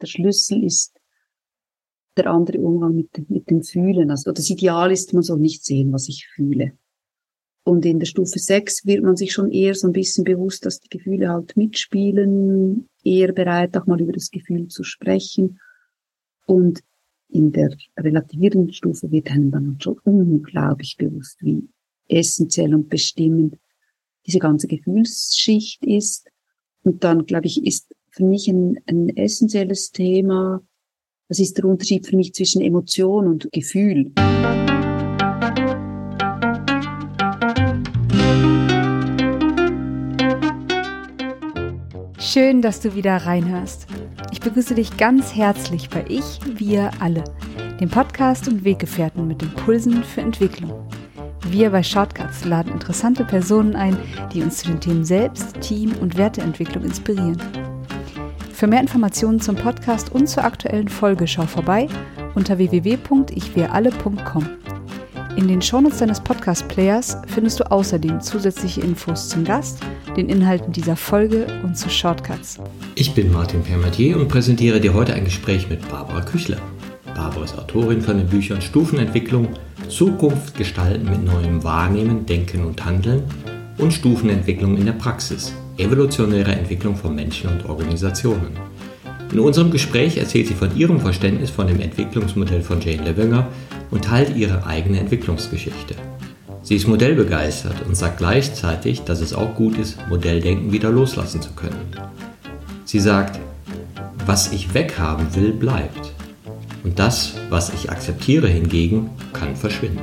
der Schlüssel ist der andere Umgang mit, mit dem Fühlen. Also das Ideal ist, man soll nicht sehen, was ich fühle. Und in der Stufe 6 wird man sich schon eher so ein bisschen bewusst, dass die Gefühle halt mitspielen, eher bereit, auch mal über das Gefühl zu sprechen. Und in der relativierenden Stufe wird einem dann schon unglaublich bewusst, wie essentiell und bestimmend diese ganze Gefühlsschicht ist. Und dann, glaube ich, ist für mich ein, ein essentielles Thema, das ist der Unterschied für mich zwischen Emotion und Gefühl. Schön, dass du wieder reinhörst. Ich begrüße dich ganz herzlich bei Ich, Wir alle, dem Podcast und Weggefährten mit Impulsen für Entwicklung. Wir bei Shortcuts laden interessante Personen ein, die uns zu den Themen Selbst, Team und Werteentwicklung inspirieren. Für mehr Informationen zum Podcast und zur aktuellen Folge schau vorbei unter www.ichwiralle.com. In den Shownotes deines Podcast-Players findest du außerdem zusätzliche Infos zum Gast, den Inhalten dieser Folge und zu Shortcuts. Ich bin Martin Permatier und präsentiere dir heute ein Gespräch mit Barbara Küchler. Barbara ist Autorin von den Büchern Stufenentwicklung, Zukunft gestalten mit neuem Wahrnehmen, Denken und Handeln und Stufenentwicklung in der Praxis evolutionäre Entwicklung von Menschen und Organisationen. In unserem Gespräch erzählt sie von ihrem Verständnis von dem Entwicklungsmodell von Jane Levenger und teilt ihre eigene Entwicklungsgeschichte. Sie ist modellbegeistert und sagt gleichzeitig, dass es auch gut ist, Modelldenken wieder loslassen zu können. Sie sagt, was ich weghaben will, bleibt. Und das, was ich akzeptiere hingegen, kann verschwinden.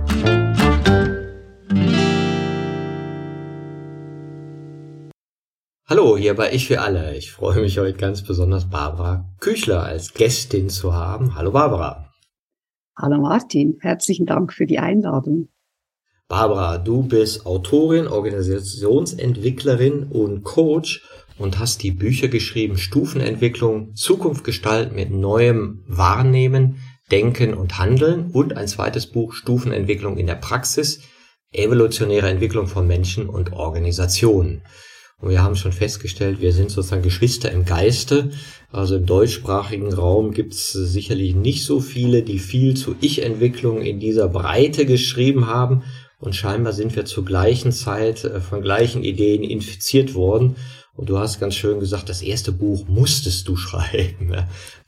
Hallo, hier bei Ich für alle. Ich freue mich heute ganz besonders Barbara Küchler als Gästin zu haben. Hallo Barbara. Hallo Martin, herzlichen Dank für die Einladung. Barbara, du bist Autorin, Organisationsentwicklerin und Coach und hast die Bücher geschrieben Stufenentwicklung, Zukunft gestalten mit neuem Wahrnehmen, Denken und Handeln und ein zweites Buch Stufenentwicklung in der Praxis, evolutionäre Entwicklung von Menschen und Organisationen. Und wir haben schon festgestellt, wir sind sozusagen Geschwister im Geiste. Also im deutschsprachigen Raum gibt es sicherlich nicht so viele, die viel zu Ich-Entwicklung in dieser Breite geschrieben haben. Und scheinbar sind wir zur gleichen Zeit äh, von gleichen Ideen infiziert worden. Und du hast ganz schön gesagt, das erste Buch musstest du schreiben.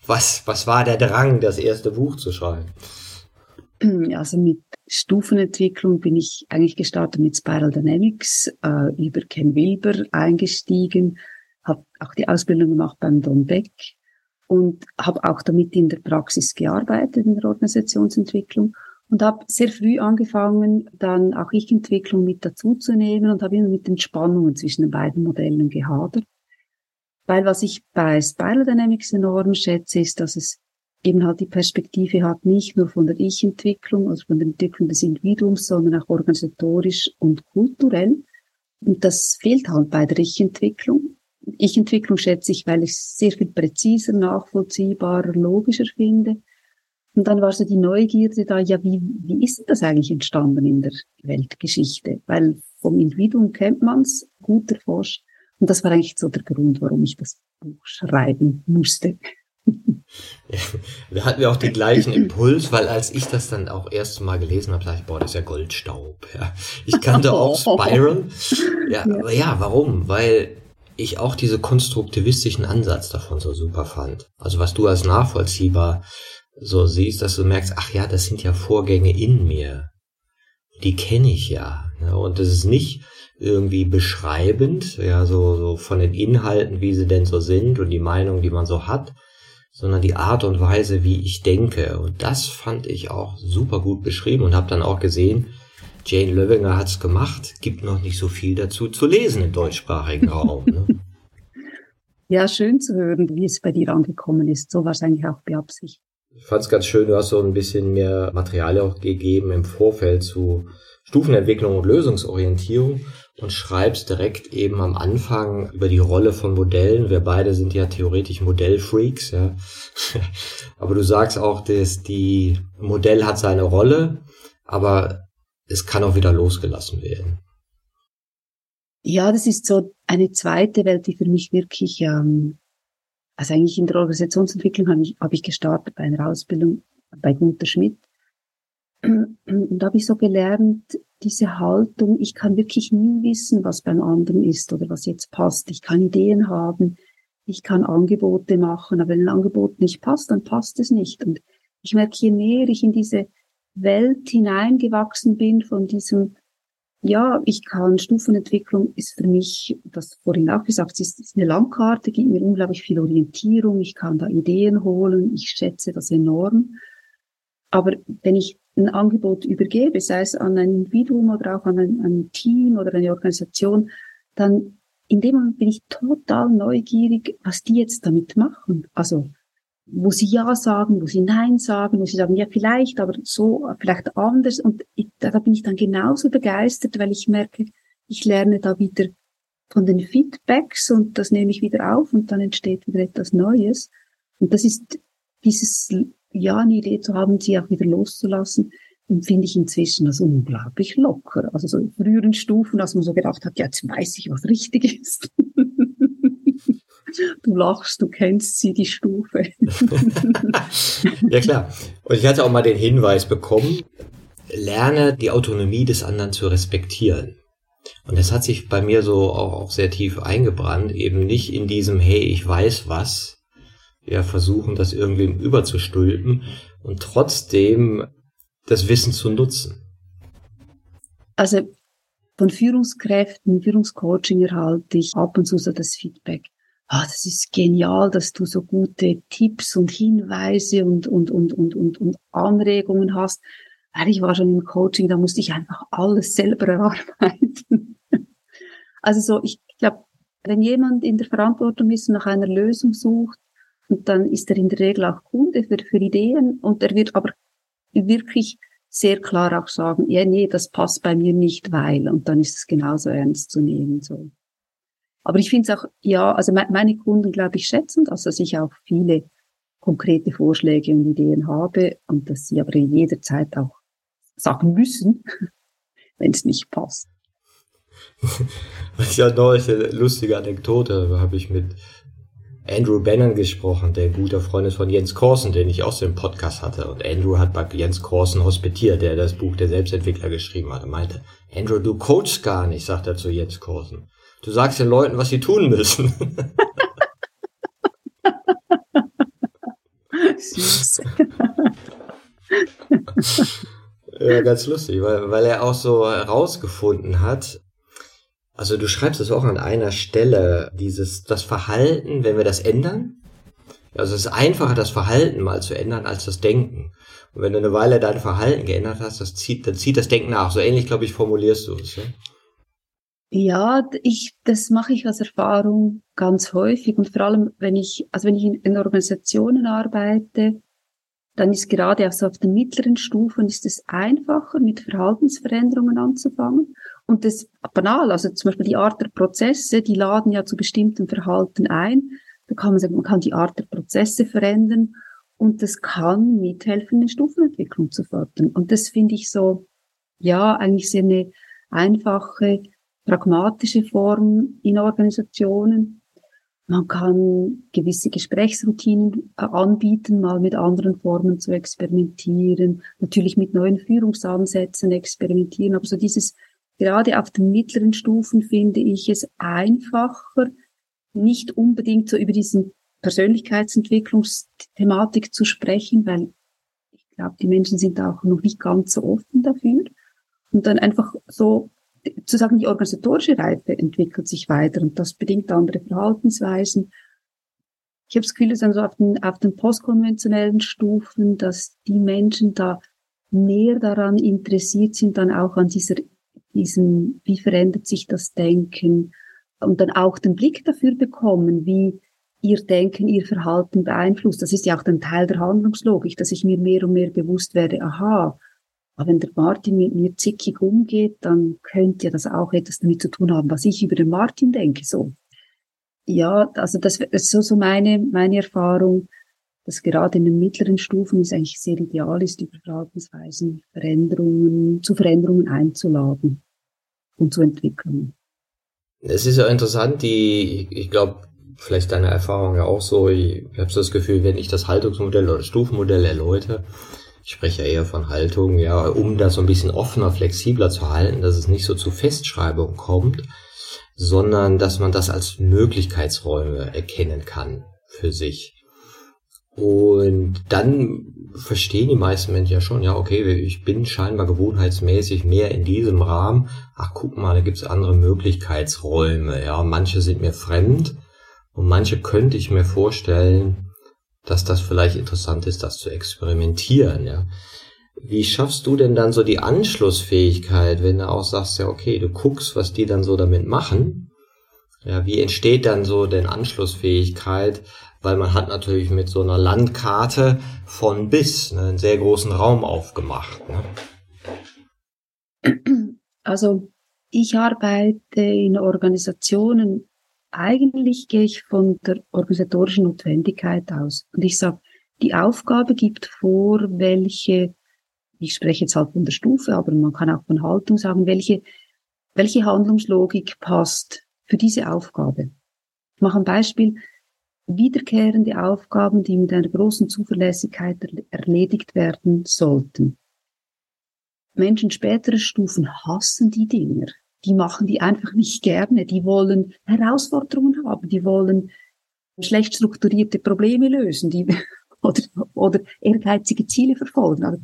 Was, was war der Drang, das erste Buch zu schreiben? Also mit Stufenentwicklung bin ich eigentlich gestartet mit Spiral Dynamics, äh, über Ken Wilber eingestiegen, habe auch die Ausbildung gemacht beim Don Beck und habe auch damit in der Praxis gearbeitet, in der Organisationsentwicklung und habe sehr früh angefangen, dann auch Ich-Entwicklung mit dazuzunehmen und habe immer mit den Spannungen zwischen den beiden Modellen gehadert. Weil was ich bei Spiral Dynamics enorm schätze, ist, dass es eben halt die Perspektive hat, nicht nur von der Ich-Entwicklung, also von der Entwicklung des Individuums, sondern auch organisatorisch und kulturell. Und das fehlt halt bei der Ich-Entwicklung. Ich-Entwicklung schätze ich, weil ich es sehr viel präziser, nachvollziehbarer, logischer finde. Und dann war so die Neugierde da, ja, wie, wie ist das eigentlich entstanden in der Weltgeschichte? Weil vom Individuum kennt man es, gut erforscht. Und das war eigentlich so der Grund, warum ich das Buch schreiben musste. Ja, da hatten wir auch den gleichen Impuls, weil als ich das dann auch erst mal gelesen habe, dachte ich, boah, das ist ja Goldstaub. Ja. Ich kannte auch Spiral. Ja, ja, aber ja, warum? Weil ich auch diese konstruktivistischen Ansatz davon so super fand. Also was du als nachvollziehbar so siehst, dass du merkst, ach ja, das sind ja Vorgänge in mir. Die kenne ich ja. ja. Und das ist nicht irgendwie beschreibend, ja, so, so von den Inhalten, wie sie denn so sind und die Meinung, die man so hat, sondern die Art und Weise, wie ich denke. Und das fand ich auch super gut beschrieben und habe dann auch gesehen, Jane Löwinger hat's gemacht, gibt noch nicht so viel dazu zu lesen im deutschsprachigen Raum. Ne? Ja, schön zu hören, wie es bei dir angekommen ist. So eigentlich auch beabsichtigt. Ich fand es ganz schön, du hast so ein bisschen mehr Material auch gegeben im Vorfeld zu Stufenentwicklung und Lösungsorientierung. Und schreibst direkt eben am Anfang über die Rolle von Modellen. Wir beide sind ja theoretisch Modellfreaks, ja. aber du sagst auch, dass die Modell hat seine Rolle, aber es kann auch wieder losgelassen werden. Ja, das ist so eine zweite Welt, die für mich wirklich, ähm, also eigentlich in der Organisationsentwicklung habe ich, hab ich gestartet bei einer Ausbildung bei Gunter Schmidt. Und da habe ich so gelernt, diese Haltung, ich kann wirklich nie wissen, was beim anderen ist oder was jetzt passt. Ich kann Ideen haben, ich kann Angebote machen, aber wenn ein Angebot nicht passt, dann passt es nicht. Und ich merke, je näher ich in diese Welt hineingewachsen bin von diesem, ja, ich kann, Stufenentwicklung ist für mich, das vorhin auch gesagt, ist, ist eine Landkarte, gibt mir unglaublich viel Orientierung, ich kann da Ideen holen, ich schätze das enorm. Aber wenn ich ein Angebot übergebe, sei es an ein Individuum oder auch an ein, ein Team oder eine Organisation, dann in dem Moment bin ich total neugierig, was die jetzt damit machen. Also, wo sie Ja sagen, wo sie Nein sagen, wo sie sagen, ja, vielleicht, aber so, vielleicht anders. Und ich, da, da bin ich dann genauso begeistert, weil ich merke, ich lerne da wieder von den Feedbacks und das nehme ich wieder auf und dann entsteht wieder etwas Neues. Und das ist dieses ja, eine Idee zu haben, sie auch wieder loszulassen, empfinde ich inzwischen als unglaublich locker. Also so in früheren Stufen, als man so gedacht hat, ja, jetzt weiß ich, was richtig ist. du lachst, du kennst sie, die Stufe. ja, klar. Und ich hatte auch mal den Hinweis bekommen, lerne die Autonomie des anderen zu respektieren. Und das hat sich bei mir so auch, auch sehr tief eingebrannt, eben nicht in diesem, hey, ich weiß was, ja versuchen, das irgendwem überzustülpen und trotzdem das Wissen zu nutzen. Also von Führungskräften, Führungscoaching erhalte ich ab und zu so das Feedback. Ah, das ist genial, dass du so gute Tipps und Hinweise und, und, und, und, und, und Anregungen hast. Weil ich war schon im Coaching, da musste ich einfach alles selber erarbeiten. Also so, ich glaube, wenn jemand in der Verantwortung ist und nach einer Lösung sucht, und dann ist er in der Regel auch Kunde für, für Ideen und er wird aber wirklich sehr klar auch sagen, ja, nee, das passt bei mir nicht, weil, und dann ist es genauso ernst zu nehmen, so. Aber ich finde es auch, ja, also meine Kunden, glaube ich, schätzen das, dass ich auch viele konkrete Vorschläge und Ideen habe und dass sie aber jederzeit auch sagen müssen, wenn es nicht passt. Ja, neulich eine lustige Anekdote habe ich mit Andrew Bannon gesprochen, der guter Freund ist von Jens Korsen, den ich auch so im Podcast hatte. Und Andrew hat bei Jens Korsen hospitiert, der das Buch der Selbstentwickler geschrieben hat. Er meinte, Andrew, du coachst gar nicht, sagt er zu Jens Korsen. Du sagst den Leuten, was sie tun müssen. Süß. ja, ganz lustig, weil, weil er auch so herausgefunden hat, also du schreibst es auch an einer Stelle, dieses, das Verhalten, wenn wir das ändern. Also es ist einfacher, das Verhalten mal zu ändern, als das Denken. Und wenn du eine Weile dein Verhalten geändert hast, das zieht, dann zieht das Denken nach. So ähnlich, glaube ich, formulierst du es. Ja? Ja, ich, das mache ich als Erfahrung ganz häufig und vor allem, wenn ich, also wenn ich in, in Organisationen arbeite, dann ist gerade auch so auf den mittleren Stufen ist es einfacher, mit Verhaltensveränderungen anzufangen. Und das banal, also zum Beispiel die Art der Prozesse, die laden ja zu bestimmten Verhalten ein. Da kann man sagen, man kann die Art der Prozesse verändern und das kann mithelfen, eine Stufenentwicklung zu fördern. Und das finde ich so, ja, eigentlich sehr eine einfache, pragmatische Form in Organisationen. Man kann gewisse Gesprächsroutinen äh, anbieten, mal mit anderen Formen zu experimentieren, natürlich mit neuen Führungsansätzen experimentieren, aber so dieses gerade auf den mittleren Stufen finde ich es einfacher, nicht unbedingt so über diesen Persönlichkeitsentwicklungsthematik zu sprechen, weil ich glaube, die Menschen sind auch noch nicht ganz so offen dafür. Und dann einfach so zu sagen, die organisatorische Reife entwickelt sich weiter und das bedingt andere Verhaltensweisen. Ich habe das Gefühl, dass dann so auf den, auf den postkonventionellen Stufen, dass die Menschen da mehr daran interessiert sind, dann auch an dieser diesen, wie verändert sich das Denken und dann auch den Blick dafür bekommen, wie ihr Denken, ihr Verhalten beeinflusst. Das ist ja auch ein Teil der Handlungslogik, dass ich mir mehr und mehr bewusst werde, aha, Aber wenn der Martin mit mir zickig umgeht, dann könnte ja das auch etwas damit zu tun haben, was ich über den Martin denke, so. Ja, also das ist so, so meine, meine Erfahrung, dass gerade in den mittleren Stufen es eigentlich sehr ideal ist, über Verhaltensweisen, Veränderungen, zu Veränderungen einzuladen und zu entwickeln. Es ist ja interessant, die, ich glaube, vielleicht deine Erfahrung ja auch so, ich habe so das Gefühl, wenn ich das Haltungsmodell oder Stufenmodell erläutere, ich spreche ja eher von Haltung, ja, um das so ein bisschen offener, flexibler zu halten, dass es nicht so zu Festschreibungen kommt, sondern dass man das als Möglichkeitsräume erkennen kann für sich. Und dann verstehen die meisten Menschen ja schon, ja, okay, ich bin scheinbar gewohnheitsmäßig mehr in diesem Rahmen. Ach, guck mal, da gibt's andere Möglichkeitsräume. Ja, manche sind mir fremd und manche könnte ich mir vorstellen, dass das vielleicht interessant ist, das zu experimentieren. Ja. Wie schaffst du denn dann so die Anschlussfähigkeit, wenn du auch sagst, ja, okay, du guckst, was die dann so damit machen? Ja, wie entsteht dann so denn Anschlussfähigkeit? Weil man hat natürlich mit so einer Landkarte von bis ne, einen sehr großen Raum aufgemacht. Ne? Also ich arbeite in Organisationen, eigentlich gehe ich von der organisatorischen Notwendigkeit aus. Und ich sage, die Aufgabe gibt vor, welche, ich spreche jetzt halt von der Stufe, aber man kann auch von Haltung sagen, welche, welche Handlungslogik passt für diese Aufgabe. Ich mache ein Beispiel. Wiederkehrende Aufgaben, die mit einer großen Zuverlässigkeit erledigt werden sollten. Menschen späterer Stufen hassen die Dinger. Die machen die einfach nicht gerne. Die wollen Herausforderungen haben. Die wollen schlecht strukturierte Probleme lösen. Die, oder, oder ehrgeizige Ziele verfolgen. Also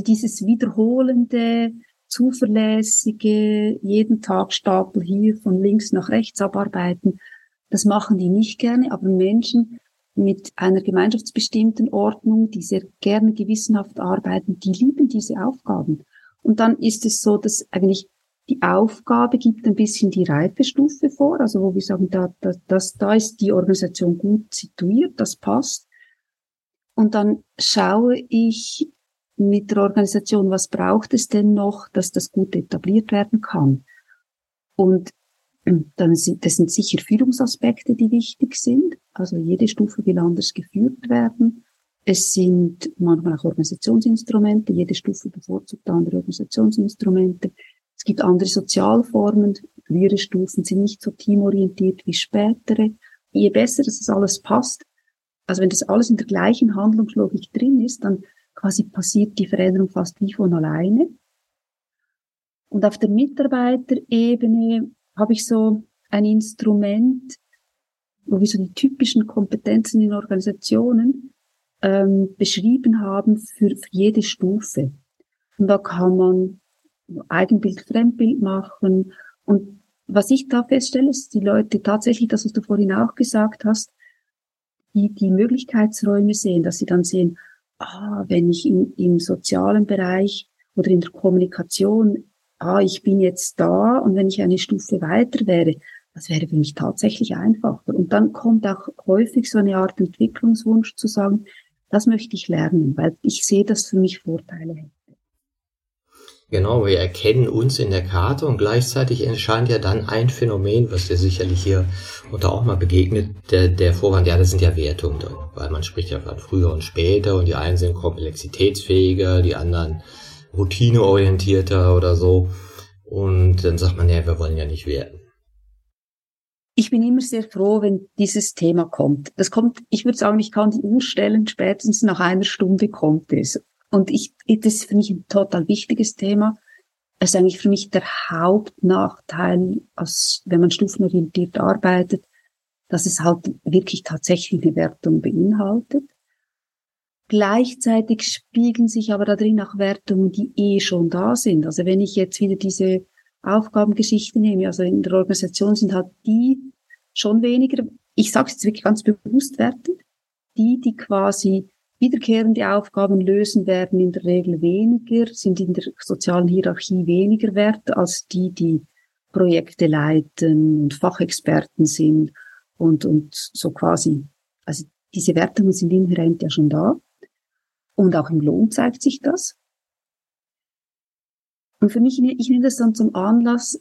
dieses wiederholende, zuverlässige, jeden Tag Stapel hier von links nach rechts abarbeiten, das machen die nicht gerne, aber Menschen mit einer gemeinschaftsbestimmten Ordnung, die sehr gerne gewissenhaft arbeiten, die lieben diese Aufgaben. Und dann ist es so, dass eigentlich die Aufgabe gibt ein bisschen die Reifestufe vor, also wo wir sagen, da, da, das, da ist die Organisation gut situiert, das passt. Und dann schaue ich, mit der Organisation, was braucht es denn noch, dass das gut etabliert werden kann? Und dann sind, das sind sicher Führungsaspekte, die wichtig sind. Also jede Stufe will anders geführt werden. Es sind manchmal auch Organisationsinstrumente. Jede Stufe bevorzugt andere Organisationsinstrumente. Es gibt andere Sozialformen. Frühere Stufen sind nicht so teamorientiert wie spätere. Je besser dass das alles passt, also wenn das alles in der gleichen Handlungslogik drin ist, dann quasi passiert die Veränderung fast wie von alleine. Und auf der Mitarbeiterebene habe ich so ein Instrument, wo wir so die typischen Kompetenzen in Organisationen ähm, beschrieben haben für, für jede Stufe. Und da kann man Eigenbild, Fremdbild machen. Und was ich da feststelle, ist, die Leute tatsächlich, das, was du vorhin auch gesagt hast, die, die Möglichkeitsräume sehen, dass sie dann sehen, ah, wenn ich in, im sozialen Bereich oder in der Kommunikation, ah, ich bin jetzt da und wenn ich eine Stufe weiter wäre, das wäre für mich tatsächlich einfacher. Und dann kommt auch häufig so eine Art Entwicklungswunsch zu sagen, das möchte ich lernen, weil ich sehe, dass für mich Vorteile hätte. Genau, wir erkennen uns in der Karte und gleichzeitig erscheint ja dann ein Phänomen, was dir sicherlich hier unter auch mal begegnet, der, der Vorwand, ja, das sind ja Wertungen drin, weil man spricht ja von früher und später und die einen sind komplexitätsfähiger, die anderen routineorientierter oder so. Und dann sagt man, ja, wir wollen ja nicht werten. Ich bin immer sehr froh, wenn dieses Thema kommt. Das kommt, ich würde sagen, ich kann die Uhr stellen, spätestens nach einer Stunde kommt es. Und ich, das ist für mich ein total wichtiges Thema. Es ist eigentlich für mich der Hauptnachteil, als wenn man stufenorientiert arbeitet, dass es halt wirklich tatsächlich eine Wertung beinhaltet. Gleichzeitig spiegeln sich aber da drin auch Wertungen, die eh schon da sind. Also wenn ich jetzt wieder diese Aufgabengeschichte nehme, also in der Organisation sind halt die schon weniger, ich sage es jetzt wirklich ganz bewusst wertend, die, die quasi wiederkehrende Aufgaben lösen werden in der Regel weniger, sind in der sozialen Hierarchie weniger wert als die, die Projekte leiten und Fachexperten sind und, und so quasi, also diese Wertungen sind inhärent ja schon da. Und auch im Lohn zeigt sich das. Und für mich, ich nehme das dann zum Anlass,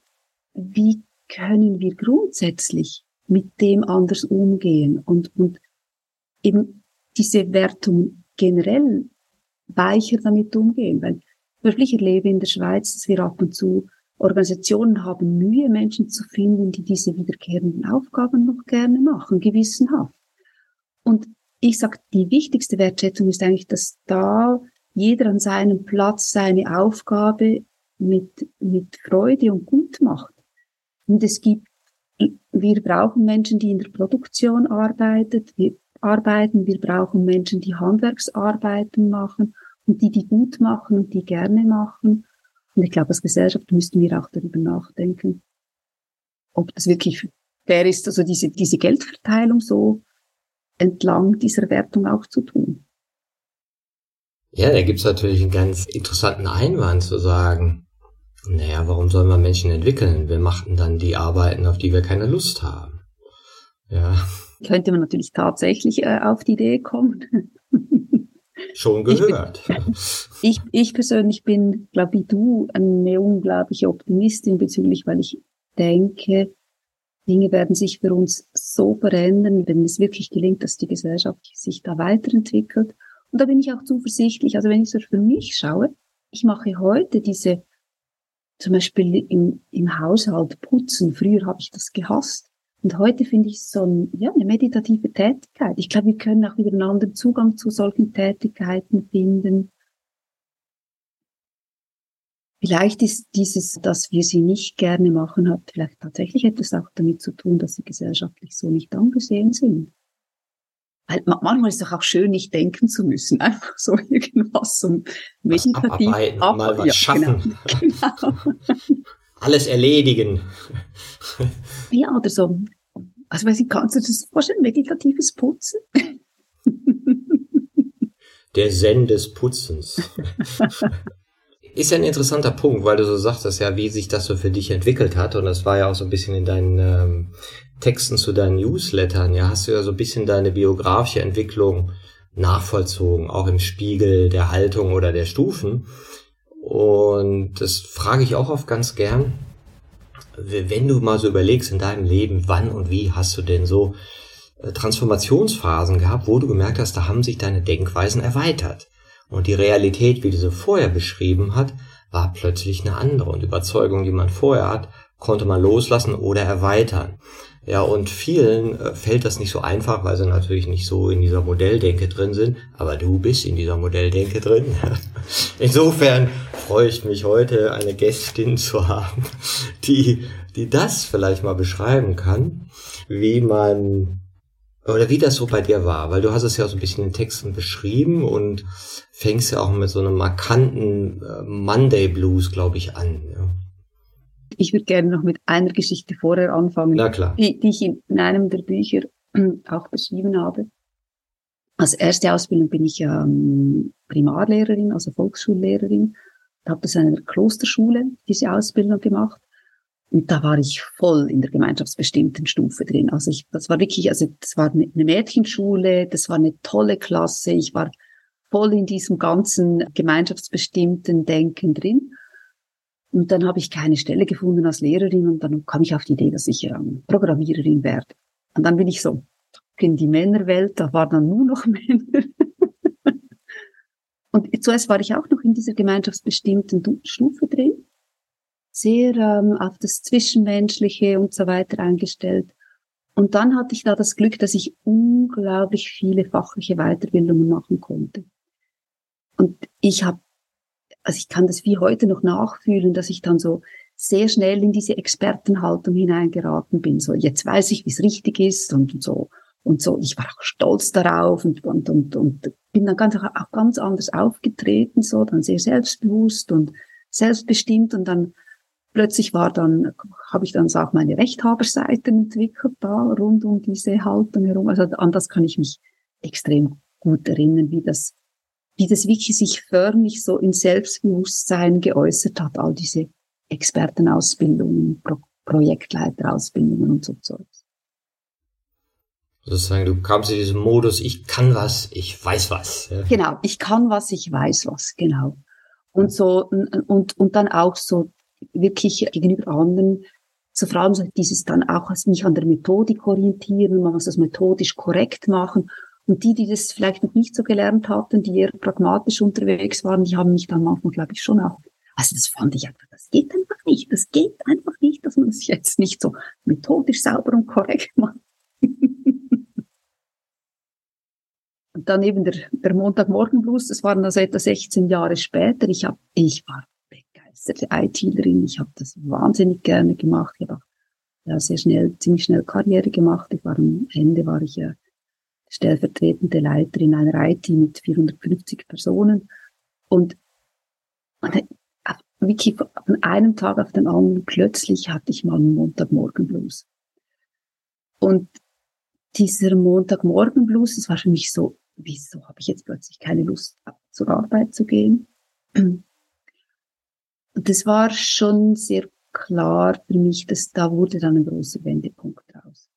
wie können wir grundsätzlich mit dem anders umgehen und, und eben diese Wertung generell weicher damit umgehen. Weil ich erlebe in der Schweiz, dass wir ab und zu Organisationen haben Mühe, Menschen zu finden, die diese wiederkehrenden Aufgaben noch gerne machen, gewissenhaft. Und ich sage, die wichtigste Wertschätzung ist eigentlich, dass da jeder an seinem Platz seine Aufgabe mit, mit Freude und gut macht. Und es gibt, wir brauchen Menschen, die in der Produktion arbeitet, wir arbeiten, wir brauchen Menschen, die Handwerksarbeiten machen und die, die gut machen und die gerne machen. Und ich glaube, als Gesellschaft müssten wir auch darüber nachdenken, ob das wirklich fair ist, also diese, diese Geldverteilung so entlang dieser Wertung auch zu tun. Ja, da gibt's natürlich einen ganz interessanten Einwand zu sagen, naja, warum sollen wir Menschen entwickeln? Wir machten dann die Arbeiten, auf die wir keine Lust haben. Ja. Könnte man natürlich tatsächlich äh, auf die Idee kommen. Schon gehört. Ich, bin, ich, ich persönlich bin, glaube wie du, eine unglaubliche Optimistin bezüglich, weil ich denke, Dinge werden sich für uns so verändern, wenn es wirklich gelingt, dass die Gesellschaft sich da weiterentwickelt. Und da bin ich auch zuversichtlich. Also wenn ich so für mich schaue, ich mache heute diese, zum Beispiel im, im Haushalt putzen. Früher habe ich das gehasst. Und heute finde ich so ein, ja, eine meditative Tätigkeit. Ich glaube, wir können auch wieder einen anderen Zugang zu solchen Tätigkeiten finden. Vielleicht ist dieses, dass wir sie nicht gerne machen, hat vielleicht tatsächlich etwas auch damit zu tun, dass sie gesellschaftlich so nicht angesehen sind. Weil manchmal ist es doch auch schön, nicht denken zu müssen, einfach so irgendwas so meditativ ab, mal was ja, schaffen. Genau, genau. Alles erledigen. Ja, oder so. Also, weiß ich, kannst du das vorstellen? Meditatives Putzen? Der Zen des Putzens. Ist ja ein interessanter Punkt, weil du so sagtest, ja, wie sich das so für dich entwickelt hat. Und das war ja auch so ein bisschen in deinen ähm, Texten zu deinen Newslettern. Ja, hast du ja so ein bisschen deine biografische Entwicklung nachvollzogen, auch im Spiegel der Haltung oder der Stufen. Und das frage ich auch oft ganz gern. Wenn du mal so überlegst in deinem Leben, wann und wie hast du denn so äh, Transformationsphasen gehabt, wo du gemerkt hast, da haben sich deine Denkweisen erweitert. Und die Realität, wie du sie vorher beschrieben hat, war plötzlich eine andere. Und Überzeugung, die man vorher hat, konnte man loslassen oder erweitern. Ja, und vielen äh, fällt das nicht so einfach, weil sie natürlich nicht so in dieser Modelldenke drin sind. Aber du bist in dieser Modelldenke drin. Insofern freue ich mich heute, eine Gästin zu haben, die, die das vielleicht mal beschreiben kann, wie man oder wie das so bei dir war, weil du hast es ja so ein bisschen in Texten beschrieben und fängst ja auch mit so einem markanten äh, Monday Blues, glaube ich, an. Ja. Ich würde gerne noch mit einer Geschichte vorher anfangen. Die, die ich in, in einem der Bücher auch beschrieben habe. Als erste Ausbildung bin ich ähm, Primarlehrerin, also Volksschullehrerin. Da habe das in einer Klosterschule, diese Ausbildung gemacht. Und da war ich voll in der gemeinschaftsbestimmten Stufe drin. Also ich, das war wirklich, also das war eine Mädchenschule, das war eine tolle Klasse. Ich war voll in diesem ganzen gemeinschaftsbestimmten Denken drin. Und dann habe ich keine Stelle gefunden als Lehrerin und dann kam ich auf die Idee, dass ich ähm, Programmiererin werde. Und dann bin ich so in die Männerwelt, da waren dann nur noch Männer. und zuerst war ich auch noch in dieser gemeinschaftsbestimmten Stufe drin sehr ähm, auf das Zwischenmenschliche und so weiter eingestellt. Und dann hatte ich da das Glück, dass ich unglaublich viele fachliche Weiterbildungen machen konnte. Und ich habe, also ich kann das wie heute noch nachfühlen, dass ich dann so sehr schnell in diese Expertenhaltung hineingeraten bin. So, jetzt weiß ich, wie es richtig ist und so. Und so, ich war auch stolz darauf und, und, und, und bin dann ganz, auch ganz anders aufgetreten, so, dann sehr selbstbewusst und selbstbestimmt und dann plötzlich war dann, habe ich dann auch meine Rechthaberseiten entwickelt da rund um diese Haltung herum. Also an das kann ich mich extrem gut erinnern, wie das, wie das wirklich sich förmlich so in Selbstbewusstsein geäußert hat, all diese Expertenausbildungen, Pro Projektleiterausbildungen und so Zeugs. Sozusagen, du kamst in diesem Modus, ich kann was, ich weiß was. Ja. Genau, ich kann was, ich weiß was, genau. Und so, und, und dann auch so wirklich gegenüber anderen, vor allem so dieses dann auch mich an der Methodik orientieren, man muss das methodisch korrekt machen. Und die, die das vielleicht noch nicht so gelernt hatten, die eher pragmatisch unterwegs waren, die haben mich dann manchmal, glaube ich, schon auch, also das fand ich einfach, das geht einfach nicht, das geht einfach nicht, dass man es jetzt nicht so methodisch sauber und korrekt macht. und dann eben der, der Montagmorgenblues, das waren also etwa 16 Jahre später. Ich, hab, ich war ITlerin, ich habe das wahnsinnig gerne gemacht. Ich habe auch ja, sehr schnell, ziemlich schnell Karriere gemacht. Ich war am Ende war ich ja stellvertretende Leiterin einer IT mit 450 Personen. Und, und wirklich von einem Tag auf den anderen plötzlich hatte ich mal einen Montagmorgenblues. Und dieser Montagmorgenblues, das war für mich so, wieso habe ich jetzt plötzlich keine Lust zur Arbeit zu gehen? Und das war schon sehr klar für mich, dass da wurde dann ein großer Wendepunkt raus.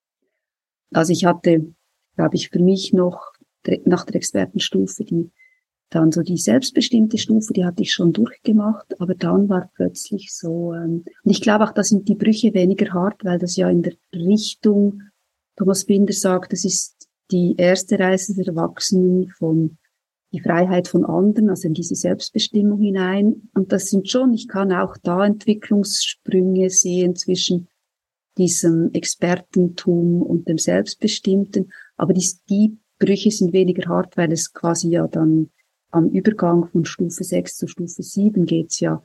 Also ich hatte, glaube ich, für mich noch nach der Expertenstufe die dann so die selbstbestimmte Stufe, die hatte ich schon durchgemacht, aber dann war plötzlich so, ähm, und ich glaube auch, da sind die Brüche weniger hart, weil das ja in der Richtung, Thomas Binder sagt, das ist die erste Reise der Erwachsenen von die Freiheit von anderen, also in diese Selbstbestimmung hinein. Und das sind schon, ich kann auch da Entwicklungssprünge sehen zwischen diesem Expertentum und dem Selbstbestimmten. Aber die, die Brüche sind weniger hart, weil es quasi ja dann am Übergang von Stufe 6 zu Stufe 7 geht's ja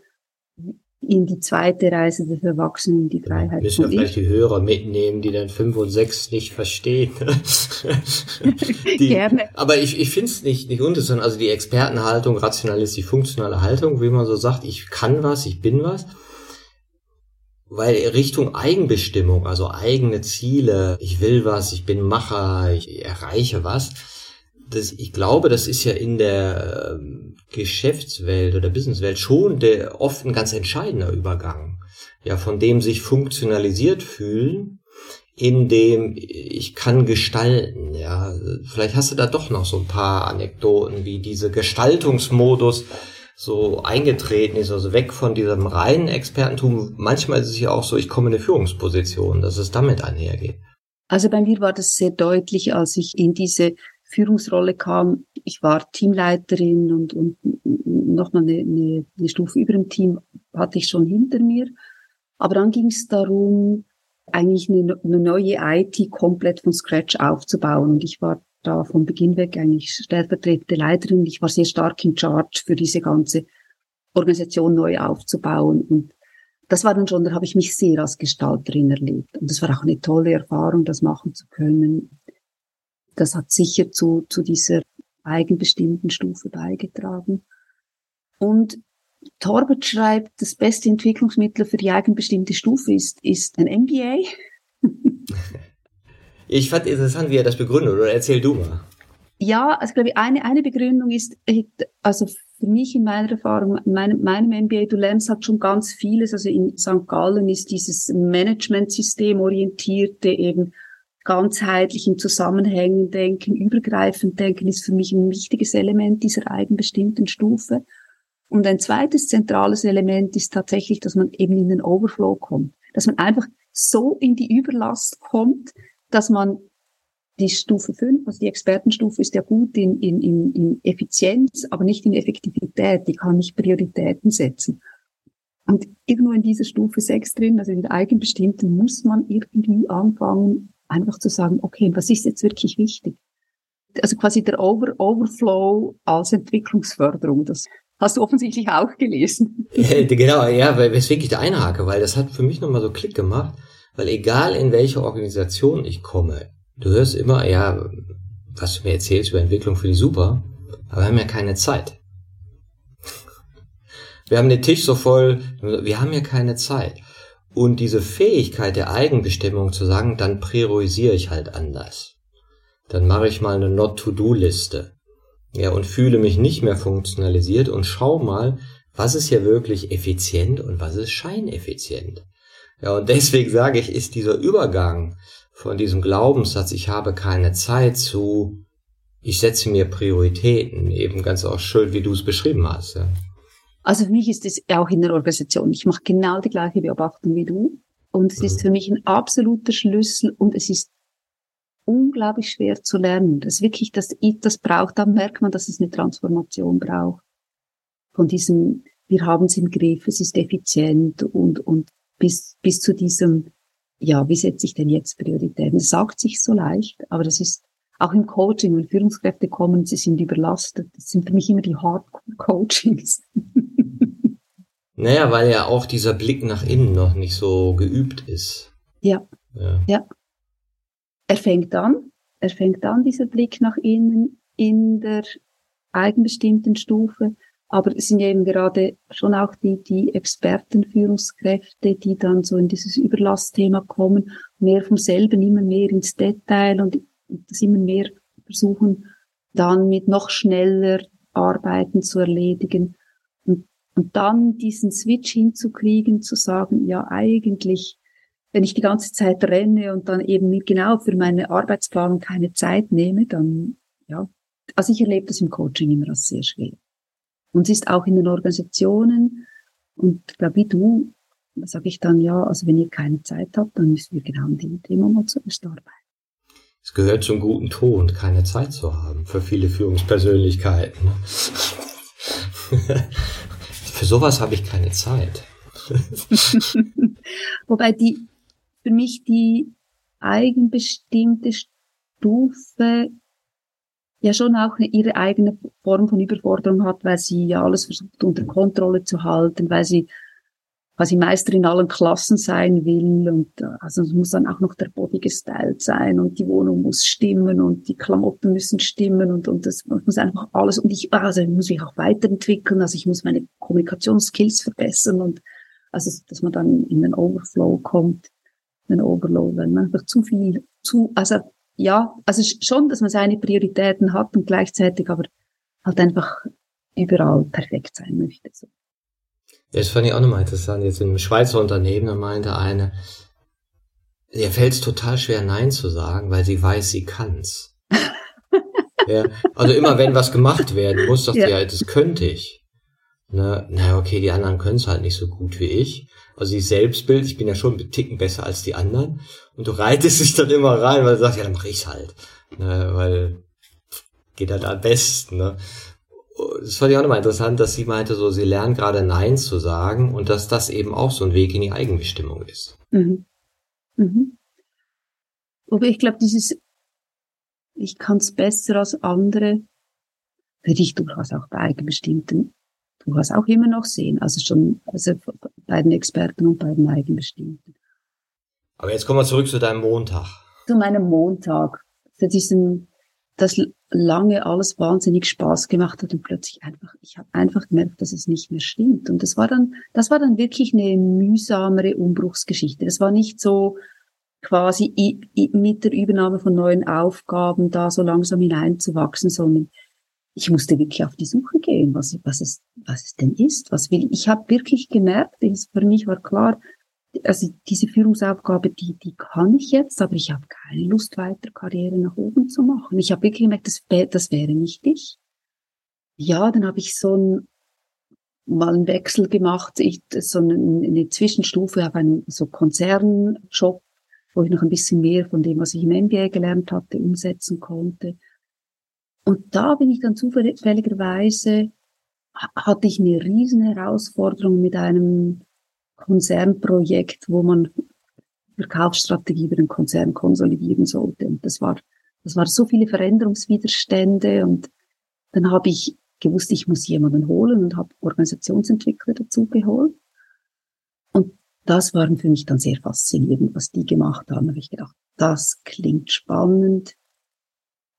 in die zweite Reise des Erwachsenen, die Freiheit. Ja, müssen wir vielleicht die Hörer mitnehmen, die dann 5 und 6 nicht verstehen. die, Gerne. Aber ich, ich finde es nicht, nicht interessant. Also die Expertenhaltung, rational ist die funktionale Haltung, wie man so sagt, ich kann was, ich bin was. Weil Richtung Eigenbestimmung, also eigene Ziele, ich will was, ich bin Macher, ich erreiche was, das, ich glaube, das ist ja in der ähm, Geschäftswelt oder Businesswelt schon der oft ein ganz entscheidender Übergang. Ja, von dem sich funktionalisiert fühlen, in dem ich kann gestalten. Ja, vielleicht hast du da doch noch so ein paar Anekdoten, wie diese Gestaltungsmodus so eingetreten ist, also weg von diesem reinen Expertentum. Manchmal ist es ja auch so, ich komme in eine Führungsposition, dass es damit einhergeht. Also bei mir war das sehr deutlich, als ich in diese Führungsrolle kam. Ich war Teamleiterin und, und nochmal eine, eine, eine Stufe über dem Team hatte ich schon hinter mir. Aber dann ging es darum, eigentlich eine, eine neue IT komplett von Scratch aufzubauen. Und ich war da von Beginn weg eigentlich stellvertretende Leiterin. Ich war sehr stark in Charge für diese ganze Organisation neu aufzubauen. Und das war dann schon, da habe ich mich sehr als Gestalterin erlebt. Und das war auch eine tolle Erfahrung, das machen zu können. Das hat sicher zu, zu dieser eigenbestimmten Stufe beigetragen. Und Torbert schreibt, das beste Entwicklungsmittel für die eigenbestimmte Stufe ist, ist ein MBA. ich fand interessant, wie er das begründet, oder erzähl du mal. Ja, also glaube ich, eine, eine Begründung ist, also für mich in meiner Erfahrung, meinem, meinem MBA, du lernst halt schon ganz vieles. Also in St. Gallen ist dieses Managementsystem orientierte eben ganzheitlich in Zusammenhängen denken, übergreifend denken, ist für mich ein wichtiges Element dieser eigenbestimmten Stufe. Und ein zweites zentrales Element ist tatsächlich, dass man eben in den Overflow kommt, dass man einfach so in die Überlast kommt, dass man die Stufe 5, also die Expertenstufe ist ja gut in, in, in Effizienz, aber nicht in Effektivität. Die kann nicht Prioritäten setzen. Und irgendwo in dieser Stufe 6 drin, also in der Eigenbestimmten, muss man irgendwie anfangen, einfach zu sagen, okay, was ist jetzt wirklich wichtig? Also quasi der Over Overflow als Entwicklungsförderung, das hast du offensichtlich auch gelesen. Ja, genau, ja, weil, weswegen ich da einhake, weil das hat für mich nochmal so Klick gemacht, weil egal in welche Organisation ich komme, du hörst immer, ja, was du mir erzählst über Entwicklung finde ich super, aber wir haben ja keine Zeit. Wir haben den Tisch so voll, wir haben ja keine Zeit. Und diese Fähigkeit der Eigenbestimmung zu sagen, dann priorisiere ich halt anders. Dann mache ich mal eine Not-to-Do-Liste. Ja, und fühle mich nicht mehr funktionalisiert und schau mal, was ist hier wirklich effizient und was ist scheineffizient. Ja, und deswegen sage ich, ist dieser Übergang von diesem Glaubenssatz, ich habe keine Zeit zu, ich setze mir Prioritäten, eben ganz auch schön, wie du es beschrieben hast. Ja. Also für mich ist es auch in der Organisation. Ich mache genau die gleiche Beobachtung wie du. Und es mhm. ist für mich ein absoluter Schlüssel und es ist unglaublich schwer zu lernen. Das wirklich, das, das braucht, dann merkt man, dass es eine Transformation braucht. Von diesem, wir haben es im Griff, es ist effizient und, und bis, bis zu diesem, ja, wie setze ich denn jetzt Prioritäten? Das sagt sich so leicht, aber das ist auch im Coaching, wenn Führungskräfte kommen, sie sind überlastet. Das sind für mich immer die Hardcore-Coachings. Naja, weil ja auch dieser Blick nach innen noch nicht so geübt ist. Ja. Ja. ja. Er fängt an, er fängt an, dieser Blick nach innen in der eigenbestimmten Stufe. Aber es sind ja eben gerade schon auch die, die Experten, Führungskräfte, die dann so in dieses Überlastthema kommen, mehr vom selben, immer mehr ins Detail und das immer mehr versuchen, dann mit noch schneller Arbeiten zu erledigen. Und dann diesen Switch hinzukriegen, zu sagen, ja, eigentlich, wenn ich die ganze Zeit renne und dann eben genau für meine Arbeitsplanung keine Zeit nehme, dann, ja, also ich erlebe das im Coaching immer als sehr schwer. Und es ist auch in den Organisationen, und glaube, wie du, sage ich dann, ja, also wenn ihr keine Zeit habt, dann müssen wir genau an dem Thema mal zuerst arbeiten. Es gehört zum guten Ton, keine Zeit zu haben für viele Führungspersönlichkeiten. Ne? Für sowas habe ich keine Zeit. Wobei die, für mich die eigenbestimmte Stufe ja schon auch ihre eigene Form von Überforderung hat, weil sie ja alles versucht unter Kontrolle zu halten, weil sie quasi Meister in allen Klassen sein will und äh, also es muss dann auch noch der Body gestylt sein und die Wohnung muss stimmen und die Klamotten müssen stimmen und, und das muss einfach alles und ich, also ich muss mich auch weiterentwickeln, also ich muss meine Kommunikationsskills verbessern und also, dass man dann in den Overflow kommt, den Overload, wenn man einfach zu viel, zu, also, ja, also schon, dass man seine Prioritäten hat und gleichzeitig aber halt einfach überall perfekt sein möchte. So. Ja, das fand ich auch nochmal interessant. Jetzt in einem Schweizer Unternehmen, da meinte eine, ihr fällt es total schwer, Nein zu sagen, weil sie weiß, sie kann's. ja, also immer wenn was gemacht werden muss, sagt ja. sie halt, das könnte ich. Ne, na okay, die anderen können es halt nicht so gut wie ich. Also die Selbstbild, ich bin ja schon ein Ticken besser als die anderen. Und du reitest dich dann immer rein, weil du sagst, ja, dann mach ich's halt. Ne, weil geht halt am besten. Ne? Das fand ich auch nochmal interessant, dass sie meinte, so sie lernen gerade Nein zu sagen und dass das eben auch so ein Weg in die Eigenbestimmung ist. Mhm. Mhm. Aber ich glaube, dieses ich kann es besser als andere, würde ich durchaus auch bei Eigenbestimmten durchaus auch immer noch sehen. Also schon also bei den Experten und bei den Eigenbestimmten. Aber jetzt kommen wir zurück zu deinem Montag. Zu meinem Montag. Zu diesem das lange alles wahnsinnig Spaß gemacht hat und plötzlich einfach, ich habe einfach gemerkt, dass es nicht mehr stimmt. Und das war dann, das war dann wirklich eine mühsamere Umbruchsgeschichte. Das war nicht so quasi mit der Übernahme von neuen Aufgaben da so langsam hineinzuwachsen, sondern ich musste wirklich auf die Suche gehen, was, was es, was es denn ist, was will. Ich habe wirklich gemerkt, für mich war klar, also diese Führungsaufgabe, die, die kann ich jetzt, aber ich habe keine Lust, weiter Karriere nach oben zu machen. Ich habe wirklich gemerkt, das, das wäre nicht ich. Ja, dann habe ich so ein, mal einen Wechsel gemacht, ich, so eine, eine Zwischenstufe auf einen so Konzernjob, wo ich noch ein bisschen mehr von dem, was ich im MBA gelernt hatte, umsetzen konnte. Und da bin ich dann zufälligerweise, hatte ich eine riesen Herausforderung mit einem Konzernprojekt, wo man Verkaufsstrategie über den Konzern konsolidieren sollte. Und das war, das war so viele Veränderungswiderstände und dann habe ich gewusst, ich muss jemanden holen und habe Organisationsentwickler dazu geholt. Und das waren für mich dann sehr faszinierend, was die gemacht haben. Da habe ich gedacht, das klingt spannend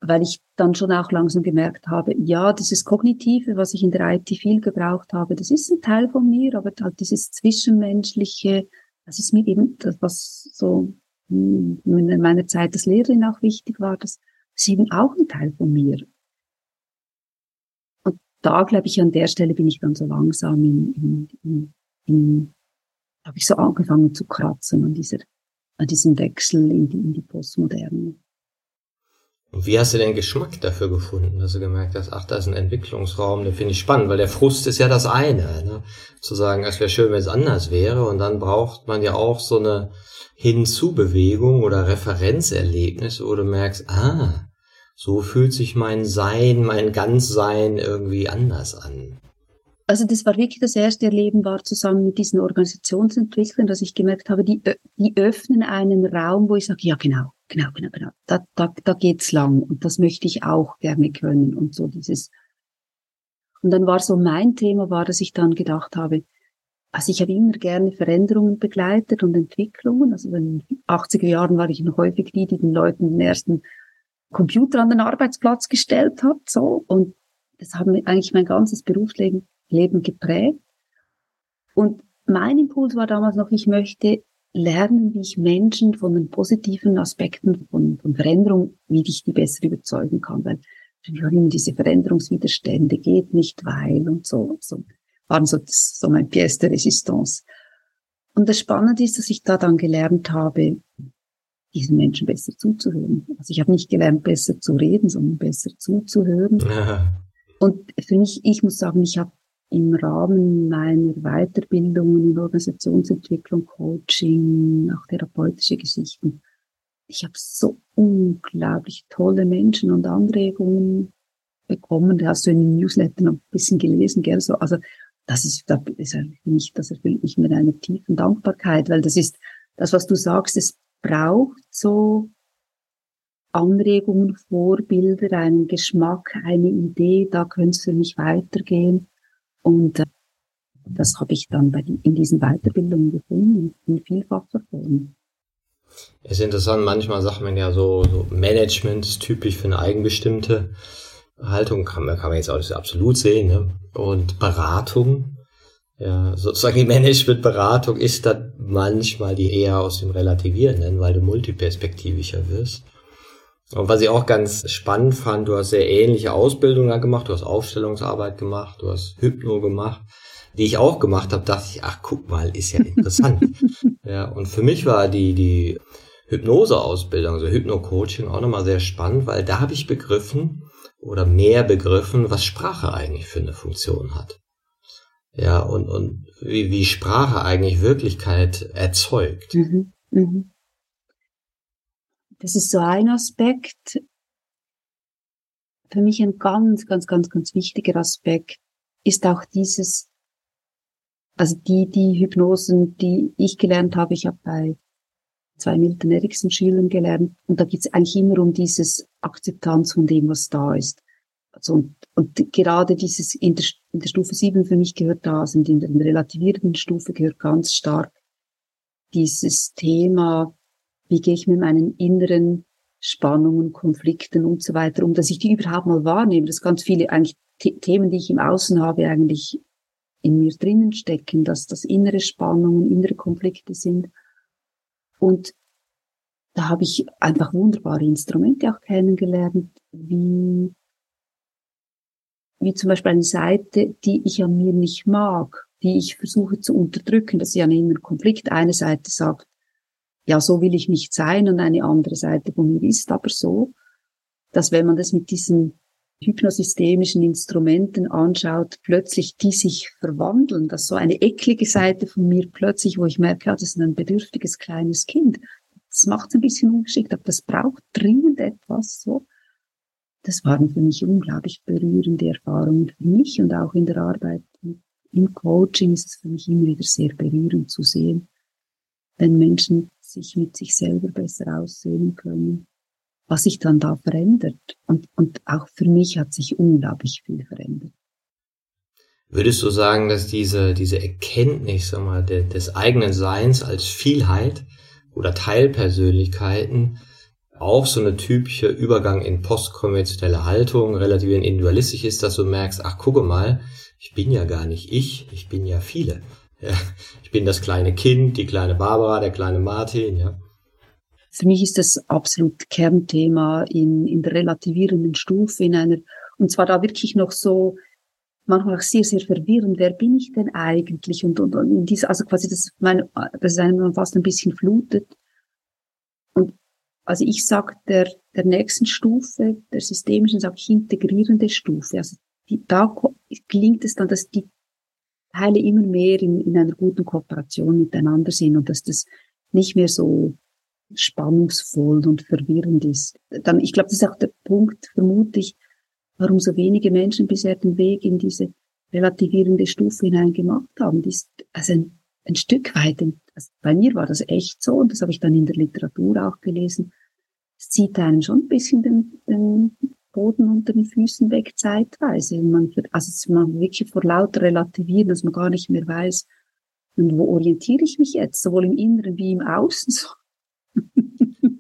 weil ich dann schon auch langsam gemerkt habe, ja, dieses Kognitive, was ich in der IT viel gebraucht habe, das ist ein Teil von mir, aber halt dieses Zwischenmenschliche, das ist mir eben das, was so in meiner Zeit als Lehrerin auch wichtig war, das ist eben auch ein Teil von mir. Und da, glaube ich, an der Stelle bin ich dann so langsam in, in, in, in habe ich so angefangen zu kratzen an dieser, an diesem Wechsel in die, in die Postmoderne. Wie hast du den Geschmack dafür gefunden, dass du gemerkt hast, ach, da ist ein Entwicklungsraum, den finde ich spannend, weil der Frust ist ja das eine, ne? zu sagen, es wäre schön, wenn es anders wäre, und dann braucht man ja auch so eine Hinzubewegung oder Referenzerlebnis, wo du merkst, ah, so fühlt sich mein Sein, mein Ganzsein irgendwie anders an. Also das war wirklich das erste Erleben war zusammen mit diesen Organisationsentwicklern, dass ich gemerkt habe, die, die öffnen einen Raum, wo ich sage, ja genau, genau, genau, genau, da, da, da geht's lang und das möchte ich auch gerne können und so dieses. Und dann war so mein Thema war, dass ich dann gedacht habe, also ich habe immer gerne Veränderungen begleitet und Entwicklungen. Also in den 80er Jahren war ich noch häufig die, die den Leuten den ersten Computer an den Arbeitsplatz gestellt hat, so. Und das hat mir eigentlich mein ganzes Berufsleben Leben geprägt. Und mein Impuls war damals noch, ich möchte lernen, wie ich Menschen von den positiven Aspekten von, von Veränderung, wie ich die besser überzeugen kann, weil ich habe immer diese Veränderungswiderstände, geht nicht, weil und so, so waren so, so mein Pièce de Resistance. Und das Spannende ist, dass ich da dann gelernt habe, diesen Menschen besser zuzuhören. Also ich habe nicht gelernt, besser zu reden, sondern besser zuzuhören. Ja. Und für mich, ich muss sagen, ich habe im Rahmen meiner Weiterbildungen in Organisationsentwicklung, Coaching, auch therapeutische Geschichten. Ich habe so unglaublich tolle Menschen und Anregungen bekommen. Da hast du in den Newsletter noch ein bisschen gelesen, gell? So, also das ist, das ist mich, das erfüllt mich mit einer tiefen Dankbarkeit, weil das ist das, was du sagst, es braucht so Anregungen, Vorbilder, einen Geschmack, eine Idee, da könnte es für mich weitergehen. Und äh, das habe ich dann bei, in diesen Weiterbildungen gefunden, in vielfacher Form. Es ist interessant, manchmal sagt man ja so, so Management ist typisch für eine eigenbestimmte Haltung, kann man, kann man jetzt auch nicht so absolut sehen. Ne? Und Beratung, ja, sozusagen die Managementberatung ist dann manchmal die eher aus dem Relativierenden, weil du multiperspektivischer wirst. Und was ich auch ganz spannend fand, du hast sehr ähnliche Ausbildungen gemacht, du hast Aufstellungsarbeit gemacht, du hast Hypno gemacht, die ich auch gemacht habe, dachte ich, ach guck mal, ist ja interessant. ja, und für mich war die, die Hypnose-Ausbildung, also Hypno-Coaching auch nochmal sehr spannend, weil da habe ich begriffen oder mehr begriffen, was Sprache eigentlich für eine Funktion hat. Ja, und, und wie, wie Sprache eigentlich Wirklichkeit erzeugt. Mhm, mh. Das ist so ein Aspekt. Für mich ein ganz, ganz, ganz, ganz wichtiger Aspekt ist auch dieses, also die, die Hypnosen, die ich gelernt habe, ich habe bei zwei Milton Erickson Schülern gelernt und da geht es eigentlich immer um dieses Akzeptanz von dem, was da ist. Also und, und gerade dieses in der, in der Stufe 7 für mich gehört da, also in der, in der relativierenden Stufe gehört ganz stark dieses Thema wie gehe ich mit meinen inneren Spannungen, Konflikten und so weiter um, dass ich die überhaupt mal wahrnehme, dass ganz viele eigentlich Themen, die ich im Außen habe, eigentlich in mir drinnen stecken, dass das innere Spannungen, innere Konflikte sind. Und da habe ich einfach wunderbare Instrumente auch kennengelernt, wie, wie zum Beispiel eine Seite, die ich an mir nicht mag, die ich versuche zu unterdrücken. Das ist ja ein innerer Konflikt. Eine Seite sagt, ja, so will ich nicht sein und eine andere Seite von mir ist aber so, dass wenn man das mit diesen hypnosystemischen Instrumenten anschaut, plötzlich die sich verwandeln, dass so eine eklige Seite von mir plötzlich, wo ich merke, ja, das ist ein bedürftiges kleines Kind. Das macht es ein bisschen ungeschickt, aber das braucht dringend etwas, so. Das waren für mich unglaublich berührende Erfahrungen für mich und auch in der Arbeit. Im Coaching ist es für mich immer wieder sehr berührend zu sehen, wenn Menschen sich mit sich selber besser aussehen können, was sich dann da verändert. Und, und auch für mich hat sich unglaublich viel verändert. Würdest du sagen, dass diese, diese Erkenntnis sag mal, de, des eigenen Seins als Vielheit oder Teilpersönlichkeiten auch so eine typische Übergang in postkonventionelle Haltung, relativ individualistisch ist, dass du merkst, ach gucke mal, ich bin ja gar nicht ich, ich bin ja viele. Ja, ich bin das kleine Kind, die kleine Barbara, der kleine Martin, ja. Für mich ist das absolut Kernthema in, in der relativierenden Stufe, in einer, und zwar da wirklich noch so, manchmal auch sehr, sehr verwirrend, wer bin ich denn eigentlich? Und, und, und in dieser, also quasi das, mein, das einem fast ein bisschen flutet. Und also ich sag der, der nächsten Stufe, der systemischen, sag ich integrierende Stufe. Also die, da gelingt es dann, dass die Teile immer mehr in, in einer guten Kooperation miteinander sind und dass das nicht mehr so spannungsvoll und verwirrend ist. Dann, ich glaube, das ist auch der Punkt, vermute ich, warum so wenige Menschen bisher den Weg in diese relativierende Stufe hinein gemacht haben. Die ist also ein, ein Stück weit, also bei mir war das echt so, und das habe ich dann in der Literatur auch gelesen, es zieht einen schon ein bisschen den, den Boden unter den Füßen weg zeitweise. Man, also man wirklich vor lauter Relativieren, dass man gar nicht mehr weiß, und wo orientiere ich mich jetzt, sowohl im Inneren wie im Außen.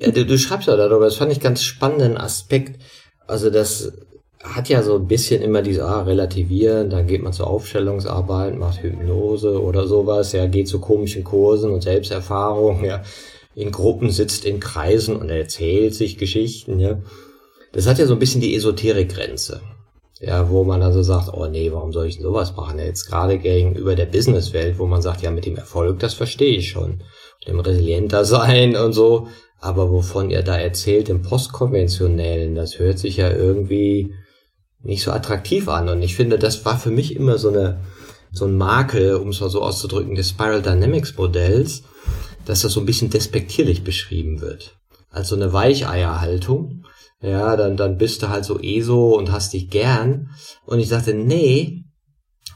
ja, du, du schreibst ja darüber, das fand ich ganz spannenden Aspekt. Also das hat ja so ein bisschen immer diese, ah, relativieren, dann geht man zur Aufstellungsarbeit, macht Hypnose oder sowas, ja, geht zu komischen Kursen und Selbsterfahrung, ja, in Gruppen sitzt in Kreisen und erzählt sich Geschichten, ja. Das hat ja so ein bisschen die Esoterikgrenze. Ja, wo man also sagt, oh nee, warum soll ich denn sowas machen? Jetzt gerade gegenüber der Businesswelt, wo man sagt, ja, mit dem Erfolg, das verstehe ich schon. Dem resilienter sein und so. Aber wovon ihr da erzählt, im Postkonventionellen, das hört sich ja irgendwie nicht so attraktiv an. Und ich finde, das war für mich immer so eine, so ein Makel, um es mal so auszudrücken, des Spiral Dynamics Modells, dass das so ein bisschen despektierlich beschrieben wird. Als so eine Weicheierhaltung ja, dann, dann bist du halt so ESO und hast dich gern. Und ich sagte, nee,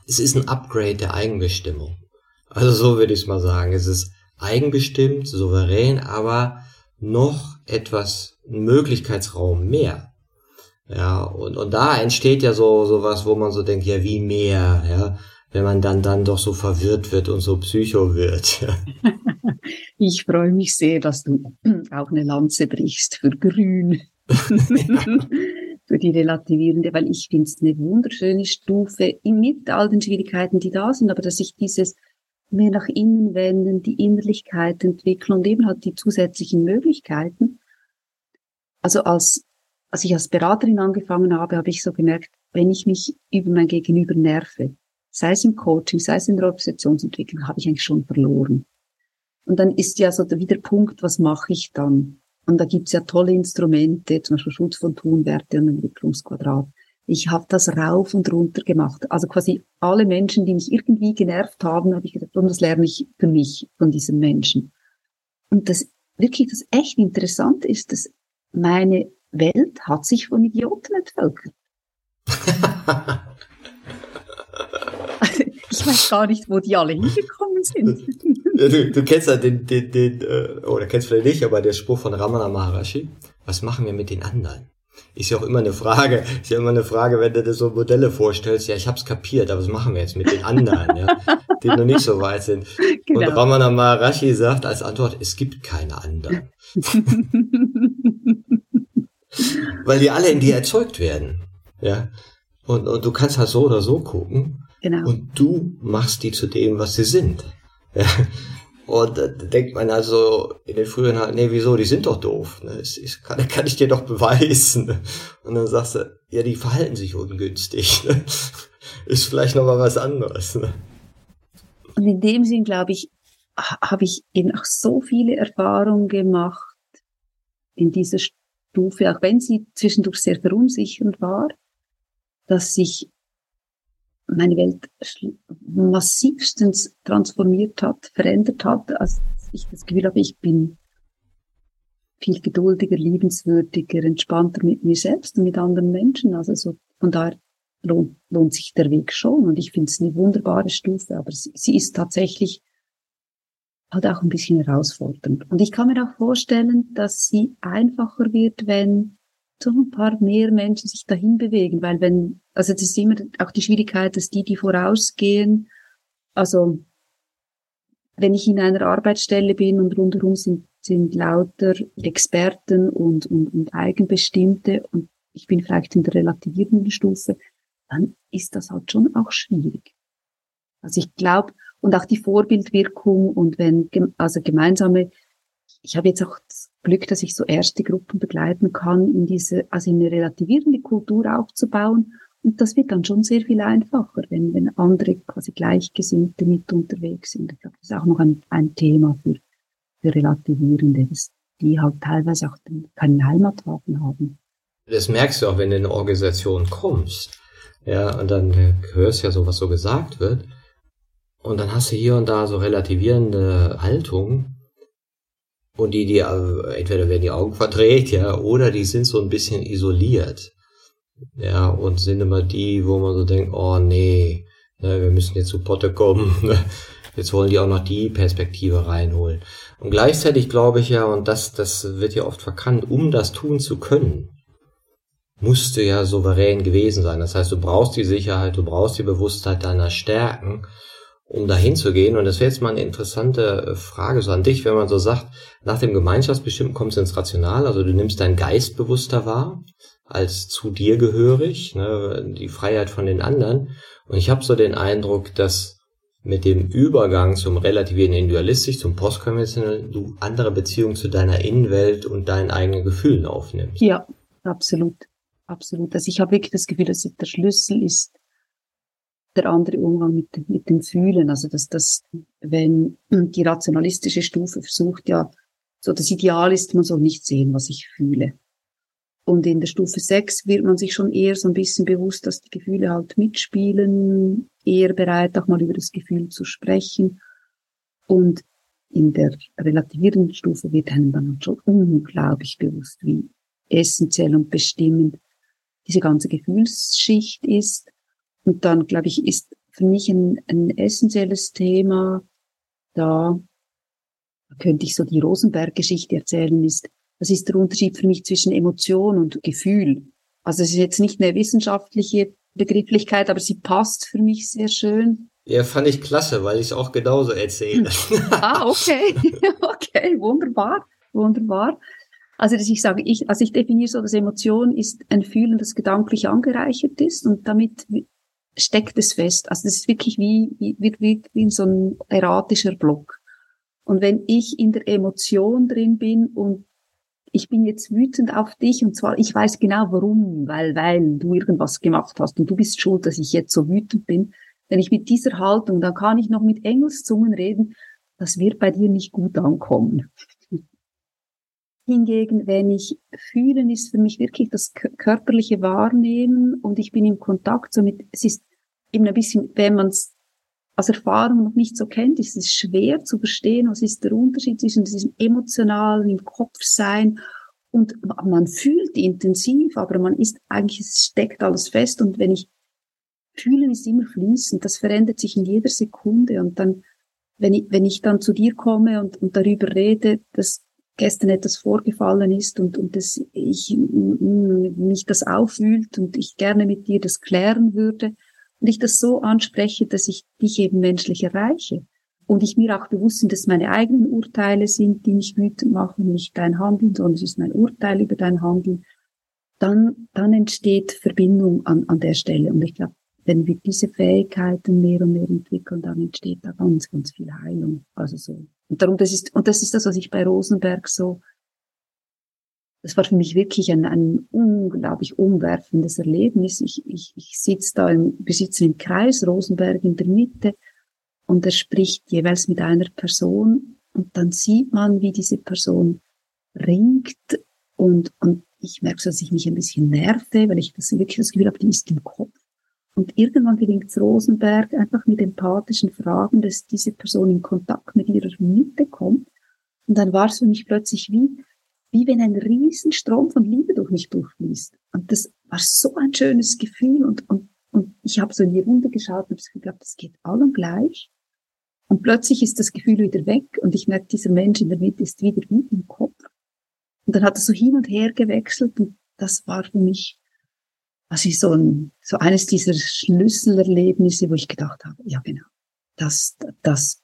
es ist ein Upgrade der Eigenbestimmung. Also so würde ich es mal sagen. Es ist eigenbestimmt, souverän, aber noch etwas Möglichkeitsraum mehr. Ja, und, und da entsteht ja so, so was, wo man so denkt, ja, wie mehr, ja, wenn man dann, dann doch so verwirrt wird und so psycho wird. ich freue mich sehr, dass du auch eine Lanze brichst für Grün. für die relativierende, weil ich finde es eine wunderschöne Stufe mit all den Schwierigkeiten, die da sind, aber dass ich dieses mehr nach innen wenden, die Innerlichkeit entwickeln und eben halt die zusätzlichen Möglichkeiten. Also als, als ich als Beraterin angefangen habe, habe ich so gemerkt, wenn ich mich über mein Gegenüber nerve, sei es im Coaching, sei es in der Organisationsentwicklung, habe ich eigentlich schon verloren. Und dann ist ja so der, wieder Punkt, was mache ich dann? Und da gibt's ja tolle Instrumente, zum Beispiel Schutz von Tunwerte und Entwicklungsquadrat. Ich habe das rauf und runter gemacht. Also quasi alle Menschen, die mich irgendwie genervt haben, habe ich gesagt, und das lerne ich für mich von diesen Menschen. Und das wirklich das echt Interessante ist, dass meine Welt hat sich von Idioten entvölkert. ich weiß gar nicht, wo die alle hingekommen sind. du, du kennst ja den, den, den äh, oder kennst vielleicht nicht, aber der Spruch von Ramana Maharashi. Was machen wir mit den anderen? Ist ja auch immer eine Frage, ist ja immer eine Frage, wenn du dir so Modelle vorstellst, ja, ich hab's kapiert, aber was machen wir jetzt mit den anderen, ja, die noch nicht so weit sind? Genau. Und Ramana Maharashi sagt als Antwort, es gibt keine anderen. Weil die alle in dir erzeugt werden, ja. Und, und du kannst halt so oder so gucken. Genau. Und du machst die zu dem, was sie sind. Und da denkt man also in den früheren halt, nee, wieso, die sind doch doof. Ne? Das, das kann, kann ich dir doch beweisen. Und dann sagst du, ja, die verhalten sich ungünstig. Ne? Ist vielleicht nochmal was anderes. Ne? Und in dem Sinn, glaube ich, habe ich eben auch so viele Erfahrungen gemacht in dieser Stufe, auch wenn sie zwischendurch sehr verunsichernd war, dass sich meine Welt massivstens transformiert hat, verändert hat, als ich das Gefühl habe, ich bin viel geduldiger, liebenswürdiger, entspannter mit mir selbst und mit anderen Menschen. Also so, von daher lohnt, lohnt sich der Weg schon und ich finde es eine wunderbare Stufe, aber sie, sie ist tatsächlich halt auch ein bisschen herausfordernd. Und ich kann mir auch vorstellen, dass sie einfacher wird, wenn so ein paar mehr Menschen sich dahin bewegen, weil wenn, also das ist immer auch die Schwierigkeit, dass die, die vorausgehen, also wenn ich in einer Arbeitsstelle bin und rundherum sind, sind lauter Experten und, und, und Eigenbestimmte und ich bin vielleicht in der relativierenden Stufe, dann ist das halt schon auch schwierig. Also ich glaube, und auch die Vorbildwirkung und wenn, also gemeinsame, ich habe jetzt auch das Glück, dass ich so erste Gruppen begleiten kann, in diese, also in eine relativierende Kultur aufzubauen. Und das wird dann schon sehr viel einfacher, wenn, wenn andere quasi Gleichgesinnte mit unterwegs sind. Ich glaube, das ist auch noch ein, ein Thema für, für Relativierende. Das die halt teilweise auch keinen Heimathafen haben. Das merkst du auch, wenn du in eine Organisation kommst. Ja, und dann hörst ja so, was so gesagt wird. Und dann hast du hier und da so relativierende Haltung. Und die, die, äh, entweder werden die Augen verdreht, ja, oder die sind so ein bisschen isoliert. Ja, und sind immer die, wo man so denkt, oh nee, ne, wir müssen jetzt zu Potte kommen. Jetzt wollen die auch noch die Perspektive reinholen. Und gleichzeitig glaube ich ja, und das, das wird ja oft verkannt, um das tun zu können, musst du ja souverän gewesen sein. Das heißt, du brauchst die Sicherheit, du brauchst die Bewusstheit deiner Stärken, um dahin zu gehen. Und das wäre jetzt mal eine interessante äh, Frage so an dich, wenn man so sagt, nach dem Gemeinschaftsbestimmten kommst du ins Rational, also du nimmst deinen Geist bewusster wahr, als zu dir gehörig, ne, die Freiheit von den anderen. Und ich habe so den Eindruck, dass mit dem Übergang zum relativieren Individualistisch, zum Postkonventionellen, du andere Beziehungen zu deiner Innenwelt und deinen eigenen Gefühlen aufnimmst. Ja, absolut. Absolut. Also ich habe wirklich das Gefühl, dass der Schlüssel ist der andere Umgang mit, mit dem Fühlen. Also dass das, wenn die rationalistische Stufe versucht ja, so das Ideal ist, man soll nicht sehen, was ich fühle. Und in der Stufe 6 wird man sich schon eher so ein bisschen bewusst, dass die Gefühle halt mitspielen, eher bereit, auch mal über das Gefühl zu sprechen. Und in der relativierenden Stufe wird einem dann schon unglaublich bewusst, wie essentiell und bestimmend diese ganze Gefühlsschicht ist. Und dann, glaube ich, ist für mich ein, ein essentielles Thema da, könnte ich so die Rosenberg-Geschichte erzählen, ist, das ist der Unterschied für mich zwischen Emotion und Gefühl. Also es ist jetzt nicht eine wissenschaftliche Begrifflichkeit, aber sie passt für mich sehr schön. Ja, fand ich klasse, weil ich es auch genauso erzähle. ah, okay. okay, wunderbar, wunderbar. Also, dass ich sage, ich, also ich definiere so, dass Emotion ist ein Fühlen, das gedanklich angereichert ist und damit steckt es fest. Also, das ist wirklich wie, wie, wie, wie so ein erratischer Block. Und wenn ich in der Emotion drin bin und ich bin jetzt wütend auf dich und zwar, ich weiß genau warum, weil, weil du irgendwas gemacht hast und du bist schuld, dass ich jetzt so wütend bin. Wenn ich mit dieser Haltung, dann kann ich noch mit Engelszungen reden, das wird bei dir nicht gut ankommen. Hingegen, wenn ich fühlen, ist für mich wirklich das körperliche Wahrnehmen und ich bin im Kontakt somit, es ist eben ein bisschen, wenn man es als Erfahrung noch nicht so kennt, ist es schwer zu verstehen, was ist der Unterschied zwischen diesem emotionalen im Kopf sein und man fühlt intensiv, aber man ist eigentlich, es steckt alles fest und wenn ich fühlen ist immer fließend, das verändert sich in jeder Sekunde und dann, wenn ich, wenn ich dann zu dir komme und, und darüber rede, dass gestern etwas vorgefallen ist und, und dass ich, mich das auffühlt und ich gerne mit dir das klären würde, und ich das so anspreche, dass ich dich eben menschlich erreiche und ich mir auch bewusst bin, dass meine eigenen Urteile sind, die mich wütend machen, nicht dein Handeln, sondern es ist mein Urteil über dein Handeln, dann, dann entsteht Verbindung an, an der Stelle. Und ich glaube, wenn wir diese Fähigkeiten mehr und mehr entwickeln, dann entsteht da ganz, ganz viel Heilung. Also so. Und darum, das ist, und das ist das, was ich bei Rosenberg so das war für mich wirklich ein, ein unglaublich umwerfendes Erlebnis. Ich, ich, ich sitze da, im, wir sitzen im Kreis, Rosenberg in der Mitte, und er spricht jeweils mit einer Person, und dann sieht man, wie diese Person ringt, und, und ich merke so, dass ich mich ein bisschen nerve, weil ich das wirklich das Gefühl habe, die ist im Kopf. Und irgendwann gelingt es Rosenberg einfach mit empathischen Fragen, dass diese Person in Kontakt mit ihrer Mitte kommt. Und dann war es für mich plötzlich wie, wie wenn ein Riesenstrom von Liebe durch mich durchfließt. Und das war so ein schönes Gefühl und, und, und ich habe so in die Runde geschaut und habe geglaubt, das geht allen gleich. Und plötzlich ist das Gefühl wieder weg und ich merke, dieser Mensch in der Mitte ist wieder wie im Kopf. Und dann hat es so hin und her gewechselt und das war für mich also so, ein, so eines dieser Schlüsselerlebnisse, wo ich gedacht habe, ja genau, das, das,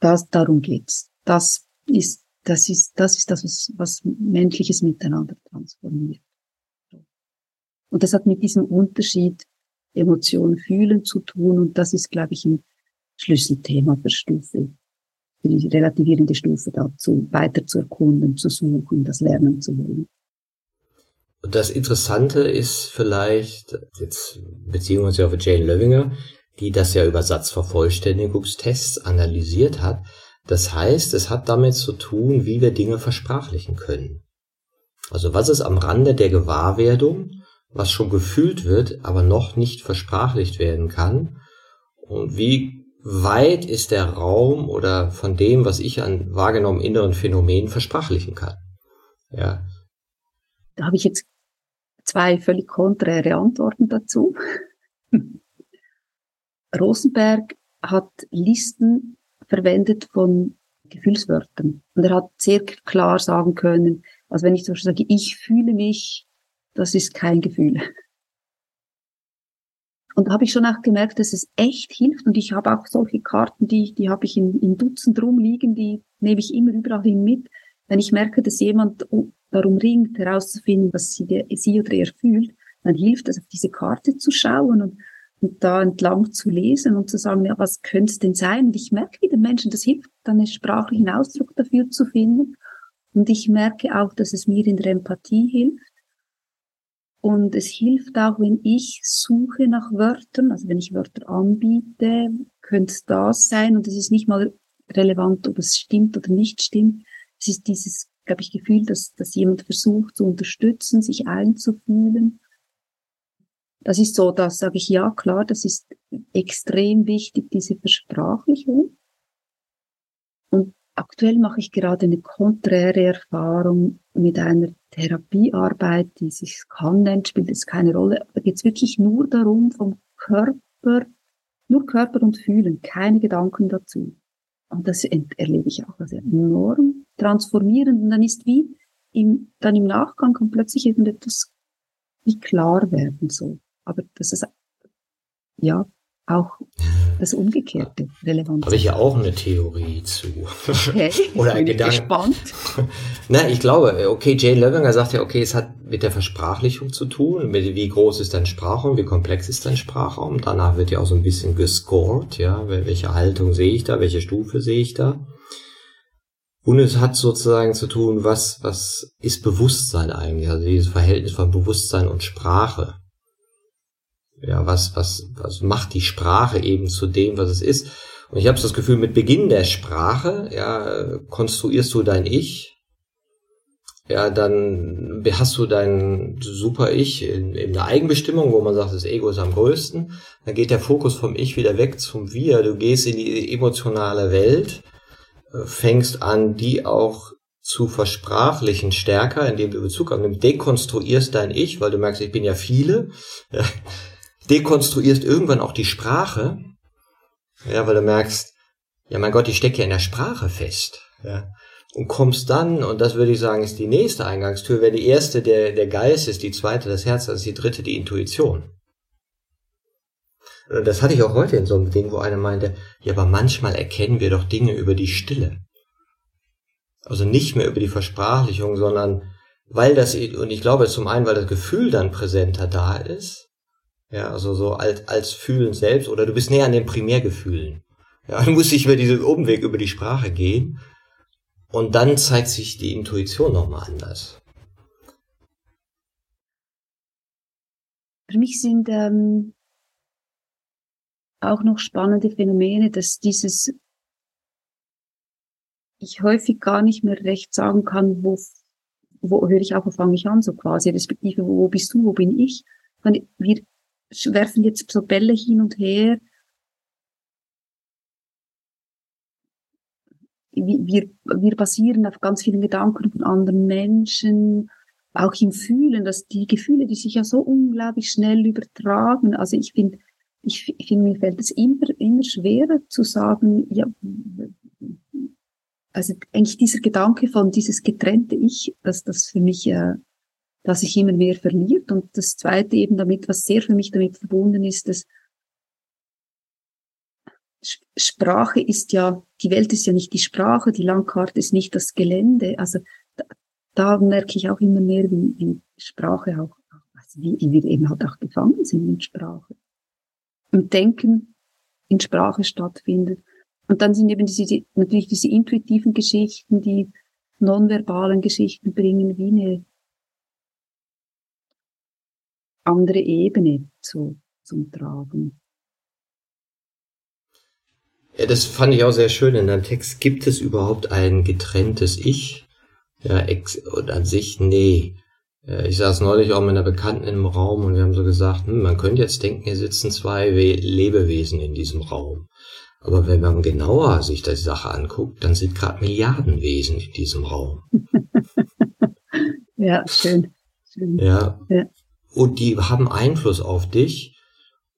das, darum geht's. Das ist das ist, das ist das, was, was menschliches Miteinander transformiert. Und das hat mit diesem Unterschied Emotionen fühlen zu tun. Und das ist, glaube ich, ein Schlüsselthema für Stufe, für die relativierende Stufe dazu, weiter zu erkunden, zu suchen, das lernen zu wollen. Und das Interessante ist vielleicht, jetzt beziehen wir uns ja auf Jane Löwinger, die das ja über Satzvervollständigungstests analysiert hat, Das heißt, es hat damit zu tun, wie wir Dinge versprachlichen können. Also was ist am Rande der Gewahrwerdung, was schon gefühlt wird, aber noch nicht versprachlicht werden kann? Und wie weit ist der Raum oder von dem, was ich an wahrgenommen inneren Phänomenen versprachlichen kann? Ja. Da habe ich jetzt zwei völlig konträre Antworten dazu. Rosenberg hat Listen verwendet von Gefühlswörtern. Und er hat sehr klar sagen können, also wenn ich zum Beispiel sage, ich fühle mich, das ist kein Gefühl. Und da habe ich schon auch gemerkt, dass es echt hilft. Und ich habe auch solche Karten, die, die habe ich in, in Dutzend rumliegen, die nehme ich immer überall hin mit. Wenn ich merke, dass jemand darum ringt, herauszufinden, was sie, sie oder er fühlt, dann hilft es, auf diese Karte zu schauen und, und da entlang zu lesen und zu sagen, ja, was könnte es denn sein? Und ich merke, wie den Menschen das hilft, dann einen sprachlichen Ausdruck dafür zu finden. Und ich merke auch, dass es mir in der Empathie hilft. Und es hilft auch, wenn ich suche nach Wörtern, also wenn ich Wörter anbiete, könnte das sein. Und es ist nicht mal relevant, ob es stimmt oder nicht stimmt. Es ist dieses, glaube ich, Gefühl, dass, dass jemand versucht zu unterstützen, sich einzufühlen. Das ist so, da sage ich ja, klar, das ist extrem wichtig, diese Versprachlichung. Und aktuell mache ich gerade eine konträre Erfahrung mit einer Therapiearbeit, die sich kann nennt, spielt es keine Rolle. Da geht es wirklich nur darum, vom Körper, nur Körper und Fühlen, keine Gedanken dazu. Und das erlebe ich auch als enorm transformierend. Und dann ist wie im, dann im Nachgang kann plötzlich irgendetwas wie klar werden, so. Aber das ist, ja, auch das Umgekehrte relevant. Habe ich ja auch eine Theorie zu. Okay, Oder ein bin Gedanke. gespannt. Na, ich glaube, okay, Jane Levinger sagt ja, okay, es hat mit der Versprachlichung zu tun, mit wie groß ist dein Sprachraum, wie komplex ist dein Sprachraum. Danach wird ja auch so ein bisschen gescored, ja, welche Haltung sehe ich da, welche Stufe sehe ich da. Und es hat sozusagen zu tun, was, was ist Bewusstsein eigentlich, also dieses Verhältnis von Bewusstsein und Sprache ja, was, was, was macht die Sprache eben zu dem, was es ist. Und ich habe das Gefühl, mit Beginn der Sprache, ja, konstruierst du dein Ich, ja, dann hast du dein Super-Ich in, in der Eigenbestimmung, wo man sagt, das Ego ist am größten. Dann geht der Fokus vom Ich wieder weg zum Wir. Du gehst in die emotionale Welt, fängst an, die auch zu versprachlichen stärker, indem du Bezug annimmst, dekonstruierst dein Ich, weil du merkst, ich bin ja viele. Dekonstruierst irgendwann auch die Sprache, ja, weil du merkst, ja, mein Gott, ich stecke ja in der Sprache fest, ja, und kommst dann, und das würde ich sagen, ist die nächste Eingangstür, wäre die erste der, der Geist ist, die zweite das Herz, das ist die dritte die Intuition. Und das hatte ich auch heute in so einem Ding, wo einer meinte, ja, aber manchmal erkennen wir doch Dinge über die Stille. Also nicht mehr über die Versprachlichung, sondern weil das, und ich glaube zum einen, weil das Gefühl dann präsenter da ist, ja, also so als, als Fühlen selbst oder du bist näher an den Primärgefühlen. Ja, du musst nicht über diesen Umweg über die Sprache gehen. Und dann zeigt sich die Intuition nochmal anders. Für mich sind ähm, auch noch spannende Phänomene, dass dieses ich häufig gar nicht mehr recht sagen kann, wo, wo höre ich auf, wo fange ich an, so quasi, respektive, wo, wo bist du, wo bin ich? Wir werfen jetzt so Bälle hin und her. Wir, wir basieren auf ganz vielen Gedanken von anderen Menschen, auch im Fühlen, dass die Gefühle, die sich ja so unglaublich schnell übertragen. Also ich finde, ich, ich finde, mir fällt es immer, immer schwerer zu sagen, ja, also eigentlich dieser Gedanke von dieses getrennte Ich, dass das für mich äh, dass sich immer mehr verliert. Und das Zweite eben damit, was sehr für mich damit verbunden ist, dass Sprache ist ja, die Welt ist ja nicht die Sprache, die Landkarte ist nicht das Gelände. Also da, da merke ich auch immer mehr, wie, wie Sprache auch, also wie, wie wir eben halt auch gefangen sind in Sprache. Und Denken in Sprache stattfindet. Und dann sind eben diese, natürlich diese intuitiven Geschichten, die nonverbalen Geschichten bringen wie eine andere Ebene zu, zum Tragen. Ja, das fand ich auch sehr schön in deinem Text. Gibt es überhaupt ein getrenntes Ich? Ja, ex und an sich, nee. Ich saß neulich auch mit einer Bekannten im Raum und wir haben so gesagt, hm, man könnte jetzt denken, hier sitzen zwei Lebewesen in diesem Raum. Aber wenn man genauer sich die Sache anguckt, dann sind gerade Milliardenwesen in diesem Raum. ja, schön. schön. Ja. ja. Und die haben Einfluss auf dich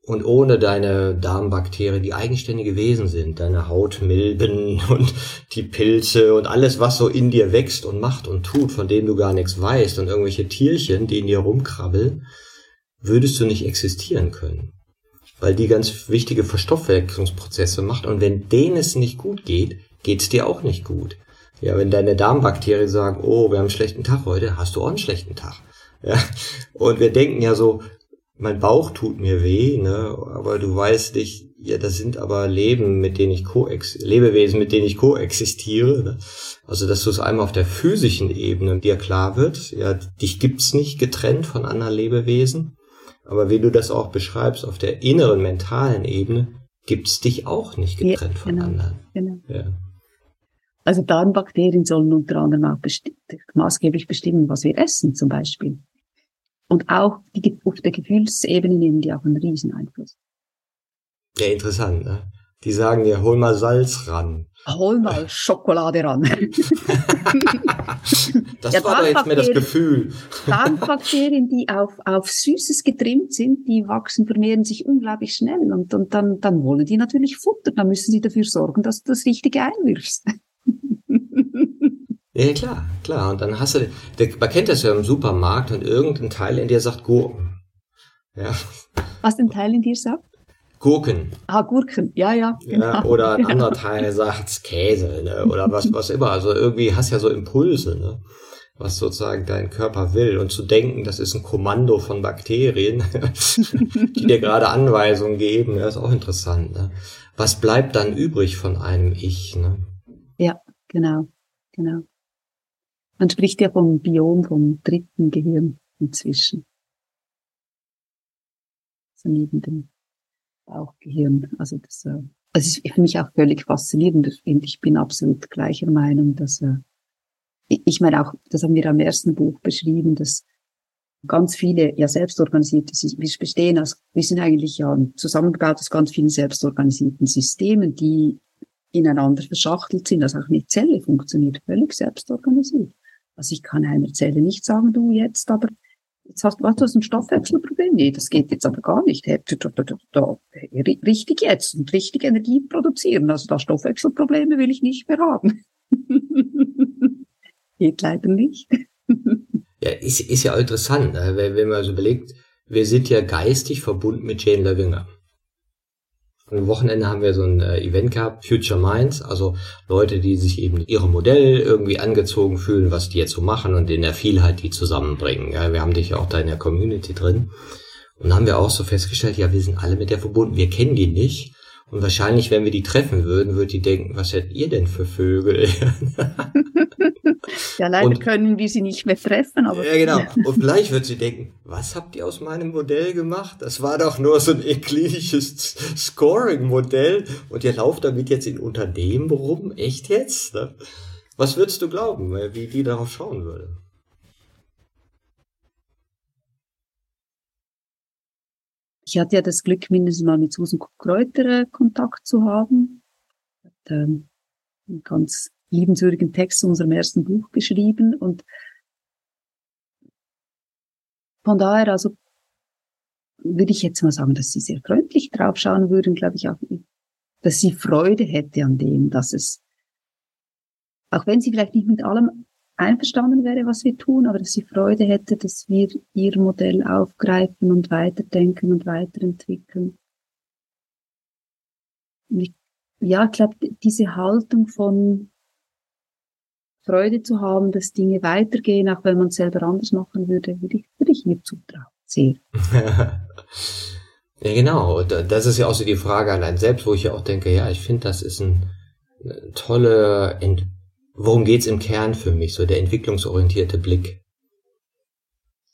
und ohne deine Darmbakterien, die eigenständige Wesen sind, deine Hautmilben und die Pilze und alles, was so in dir wächst und macht und tut, von dem du gar nichts weißt und irgendwelche Tierchen, die in dir rumkrabbeln, würdest du nicht existieren können. Weil die ganz wichtige Verstoffwechslungsprozesse macht und wenn denen es nicht gut geht, geht's dir auch nicht gut. Ja, wenn deine Darmbakterien sagen, oh, wir haben einen schlechten Tag heute, hast du auch einen schlechten Tag. Ja, und wir denken ja so, mein Bauch tut mir weh, ne? aber du weißt nicht, ja, das sind aber Leben, mit denen ich koex Lebewesen, mit denen ich koexistiere. Ne? Also, dass du es einmal auf der physischen Ebene dir klar wird, ja, dich gibt's nicht getrennt von anderen Lebewesen, aber wie du das auch beschreibst, auf der inneren mentalen Ebene gibt's dich auch nicht getrennt ja, von genau, anderen. Genau. Ja. Also Darmbakterien sollen unter anderem auch besti maßgeblich bestimmen, was wir essen, zum Beispiel. Und auch die, auf der Gefühlsebene nehmen die auch einen riesen Einfluss. Ja, interessant, ne? Die sagen dir, hol mal Salz ran. Hol mal Schokolade ran. das ja, war doch jetzt mir das Gefühl. Darmbakterien, die auf, auf Süßes getrimmt sind, die wachsen, vermehren sich unglaublich schnell. Und, und dann, dann wollen die natürlich Futter. Dann müssen sie dafür sorgen, dass du das Richtige einwirfst. Ja, klar, klar. Und dann hast du, man kennt das ja im Supermarkt und irgendein Teil in dir sagt Gurken. Ja. Was ein Teil in dir sagt? Gurken. Ah, Gurken, ja, ja. Genau. Ja, oder ein ja. anderer Teil sagt Käse, ne? oder was, was immer. Also irgendwie hast du ja so Impulse, ne? was sozusagen dein Körper will. Und zu denken, das ist ein Kommando von Bakterien, die dir gerade Anweisungen geben, ja, ist auch interessant. Ne? Was bleibt dann übrig von einem Ich? Ne? Ja, genau, genau. Man spricht ja vom Biom, vom dritten Gehirn inzwischen. So neben dem Bauchgehirn. Also das, äh, das ist für mich auch völlig faszinierend. Ich bin absolut gleicher Meinung, dass äh, ich meine auch, das haben wir am ersten Buch beschrieben, dass ganz viele ja selbstorganisierte, wir bestehen aus, wir sind eigentlich ja zusammengebaut aus ganz vielen selbstorganisierten Systemen, die ineinander verschachtelt sind. Also auch eine Zelle funktioniert völlig selbstorganisiert. Also ich kann einer Zelle nicht sagen, du jetzt, aber jetzt hast, was, du hast ein Stoffwechselproblem. Nee, das geht jetzt aber gar nicht. Richtig jetzt und richtig Energie produzieren. Also da Stoffwechselprobleme will ich nicht mehr haben. geht leider nicht. ja, ist, ist ja interessant, ne? wenn, man so überlegt, wir sind ja geistig verbunden mit Jane Levinger. Am Wochenende haben wir so ein äh, Event gehabt, Future Minds, also Leute, die sich eben ihrem Modell irgendwie angezogen fühlen, was die jetzt so machen und in der Vielheit die zusammenbringen. Ja, wir haben dich ja auch da in der Community drin. Und haben wir auch so festgestellt, ja, wir sind alle mit der verbunden, wir kennen die nicht. Und wahrscheinlich, wenn wir die treffen würden, würde die denken, was hättet ihr denn für Vögel? Ja, leider und, können wir sie nicht mehr treffen. Aber ja, genau. Und vielleicht wird sie denken, was habt ihr aus meinem Modell gemacht? Das war doch nur so ein eklinisches Scoring-Modell und ihr lauft damit jetzt in Unternehmen rum? Echt jetzt? Ne? Was würdest du glauben, wie die darauf schauen würde? Ich hatte ja das Glück, mindestens mal mit Susan Kräuter Kontakt zu haben. Hat, ähm, ganz liebenswürdigen Text zu unserem ersten Buch geschrieben und von daher also würde ich jetzt mal sagen, dass sie sehr freundlich draufschauen würden, glaube ich auch, dass sie Freude hätte an dem, dass es, auch wenn sie vielleicht nicht mit allem einverstanden wäre, was wir tun, aber dass sie Freude hätte, dass wir ihr Modell aufgreifen und weiterdenken und weiterentwickeln. Ja, ich glaube, diese Haltung von Freude zu haben, dass Dinge weitergehen, auch wenn man es selber anders machen würde, würde ich, würde ich mir zutrauen. Sehr. ja, genau. Das ist ja auch so die Frage einen selbst, wo ich ja auch denke, ja, ich finde, das ist ein, eine tolle, Ent worum geht's im Kern für mich, so der entwicklungsorientierte Blick.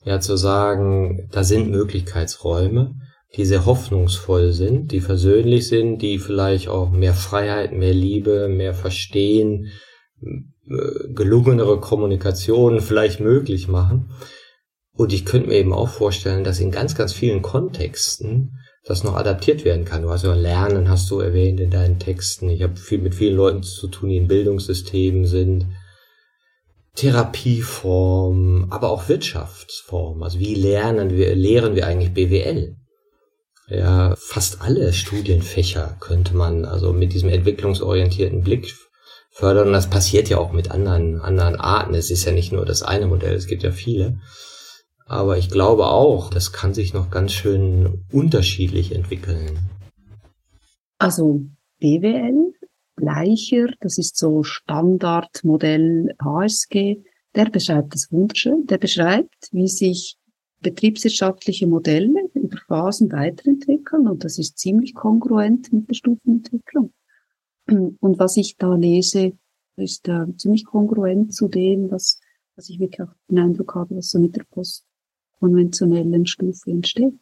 Ja, zu sagen, da sind Möglichkeitsräume, die sehr hoffnungsvoll sind, die versöhnlich sind, die vielleicht auch mehr Freiheit, mehr Liebe, mehr Verstehen, äh, gelungenere Kommunikation vielleicht möglich machen. Und ich könnte mir eben auch vorstellen, dass in ganz, ganz vielen Kontexten das noch adaptiert werden kann. Du hast ja Lernen, hast du erwähnt in deinen Texten. Ich habe viel mit vielen Leuten zu tun, die in Bildungssystemen sind. Therapieform, aber auch Wirtschaftsform. Also wie lernen wir, lehren wir eigentlich BWL? Ja, fast alle Studienfächer könnte man also mit diesem entwicklungsorientierten Blick fördern. Und das passiert ja auch mit anderen, anderen Arten. Es ist ja nicht nur das eine Modell, es gibt ja viele. Aber ich glaube auch, das kann sich noch ganz schön unterschiedlich entwickeln. Also BWL, Bleicher, das ist so Standardmodell HSG, der beschreibt das wunderschön. Der beschreibt, wie sich betriebswirtschaftliche Modelle über Phasen weiterentwickeln und das ist ziemlich kongruent mit der Stufenentwicklung. Und was ich da lese, ist äh, ziemlich kongruent zu dem, was, was ich wirklich auch den Eindruck habe, was so mit der postkonventionellen Stufe entsteht.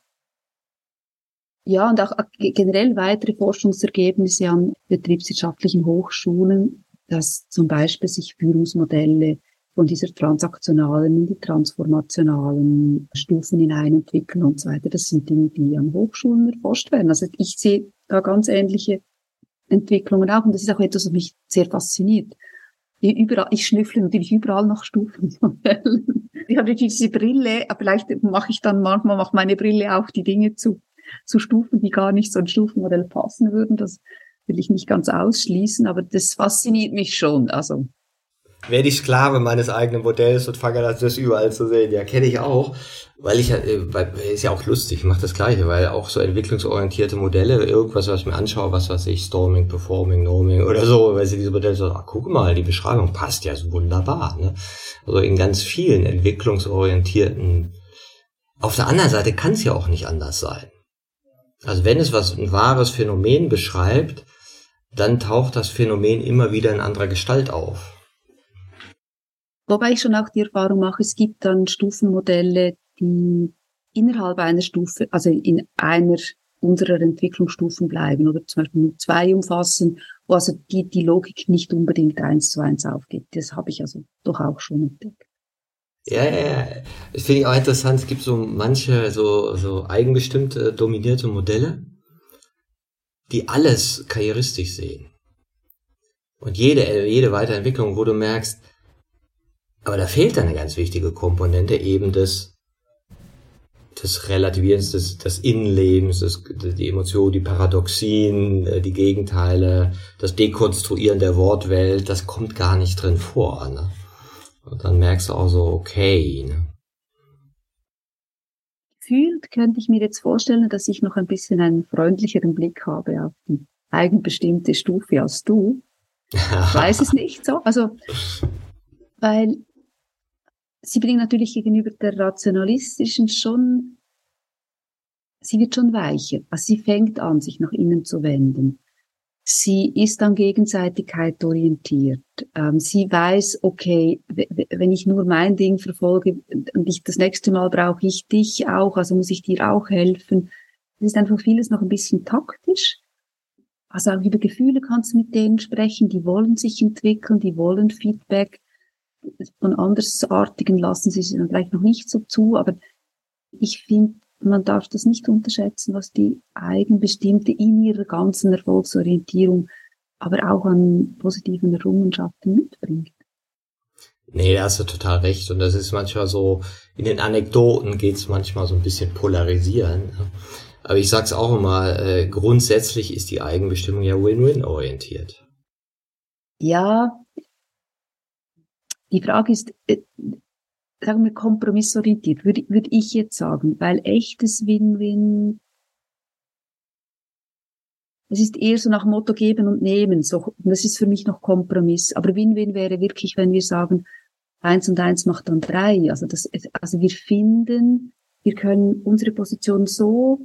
Ja, und auch generell weitere Forschungsergebnisse an betriebswirtschaftlichen Hochschulen, dass zum Beispiel sich Führungsmodelle von dieser transaktionalen in die transformationalen Stufen hineinentwickeln und so weiter. Das sind Dinge, die an Hochschulen erforscht werden. Also ich sehe da ganz ähnliche Entwicklungen auch und das ist auch etwas, was mich sehr fasziniert. Überall, ich schnüffle natürlich überall nach Stufenmodellen. Ich habe natürlich diese Brille, aber vielleicht mache ich dann manchmal mache meine Brille auch die Dinge zu, zu Stufen, die gar nicht so ein Stufenmodell passen würden. Das will ich nicht ganz ausschließen, aber das fasziniert mich schon. Also werde ich Sklave meines eigenen Modells und fange das, das überall zu sehen. Ja, kenne ich auch, weil ich ja, äh, ist ja auch lustig, ich mache das Gleiche, weil auch so entwicklungsorientierte Modelle, irgendwas, was ich mir anschaue, was weiß ich, Storming, Performing, Norming oder so, weil sie diese Modelle so, ach, guck mal, die Beschreibung passt ja so wunderbar. Ne? Also in ganz vielen entwicklungsorientierten, auf der anderen Seite kann es ja auch nicht anders sein. Also wenn es was ein wahres Phänomen beschreibt, dann taucht das Phänomen immer wieder in anderer Gestalt auf. Wobei ich schon auch die Erfahrung mache, es gibt dann Stufenmodelle, die innerhalb einer Stufe, also in einer unserer Entwicklungsstufen bleiben oder zum Beispiel nur zwei umfassen, wo also die, die Logik nicht unbedingt eins zu eins aufgeht. Das habe ich also doch auch schon entdeckt. Ja, ja, ja. Das finde ich auch interessant. Es gibt so manche so, so eigenbestimmte, dominierte Modelle, die alles karrieristisch sehen. Und jede, jede Weiterentwicklung, wo du merkst, aber da fehlt eine ganz wichtige Komponente eben des, des Relativierens, des, des Innenlebens, des, die Emotionen, die Paradoxien, äh, die Gegenteile, das Dekonstruieren der Wortwelt, das kommt gar nicht drin vor. Ne? Und dann merkst du auch so, okay. Ne? Gefühlt könnte ich mir jetzt vorstellen, dass ich noch ein bisschen einen freundlicheren Blick habe auf die eigenbestimmte Stufe als du. Ich weiß es nicht so. Also, weil sie bringt natürlich gegenüber der rationalistischen schon, sie wird schon weicher. Also sie fängt an, sich nach innen zu wenden. Sie ist an Gegenseitigkeit orientiert. Ähm, sie weiß, okay, wenn ich nur mein Ding verfolge und ich das nächste Mal brauche ich dich auch, also muss ich dir auch helfen. Es ist einfach vieles noch ein bisschen taktisch. Also auch über Gefühle kannst du mit denen sprechen, die wollen sich entwickeln, die wollen Feedback von Andersartigen lassen sie sich dann vielleicht noch nicht so zu, aber ich finde, man darf das nicht unterschätzen, was die Eigenbestimmte in ihrer ganzen Erfolgsorientierung, aber auch an positiven Errungenschaften mitbringt. Nee, da hast du total recht. Und das ist manchmal so, in den Anekdoten geht's manchmal so ein bisschen polarisieren. Aber ich sag's auch immer, äh, grundsätzlich ist die Eigenbestimmung ja Win-Win orientiert. Ja, die Frage ist, äh, sagen wir kompromissorientiert, würde, würde ich jetzt sagen, weil echtes Win-Win, es ist eher so nach Motto geben und nehmen, so, das ist für mich noch Kompromiss. Aber Win-Win wäre wirklich, wenn wir sagen, eins und eins macht dann drei. Also das, also wir finden, wir können unsere Position so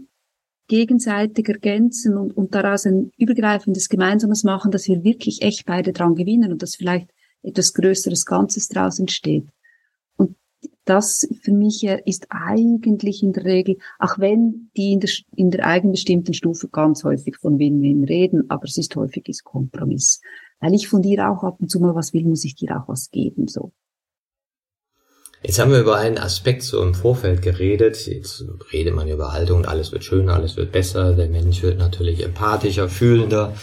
gegenseitig ergänzen und, und daraus ein übergreifendes Gemeinsames machen, dass wir wirklich echt beide dran gewinnen und dass vielleicht etwas Größeres Ganzes daraus entsteht. Und das für mich ist eigentlich in der Regel, auch wenn die in der, in der eigenbestimmten Stufe ganz häufig von Win-Win reden, aber es ist häufig ist Kompromiss. Weil ich von dir auch ab und zu mal was will, muss ich dir auch was geben, so. Jetzt haben wir über einen Aspekt so im Vorfeld geredet. Jetzt redet man über Haltung alles wird schöner, alles wird besser. Der Mensch wird natürlich empathischer, fühlender.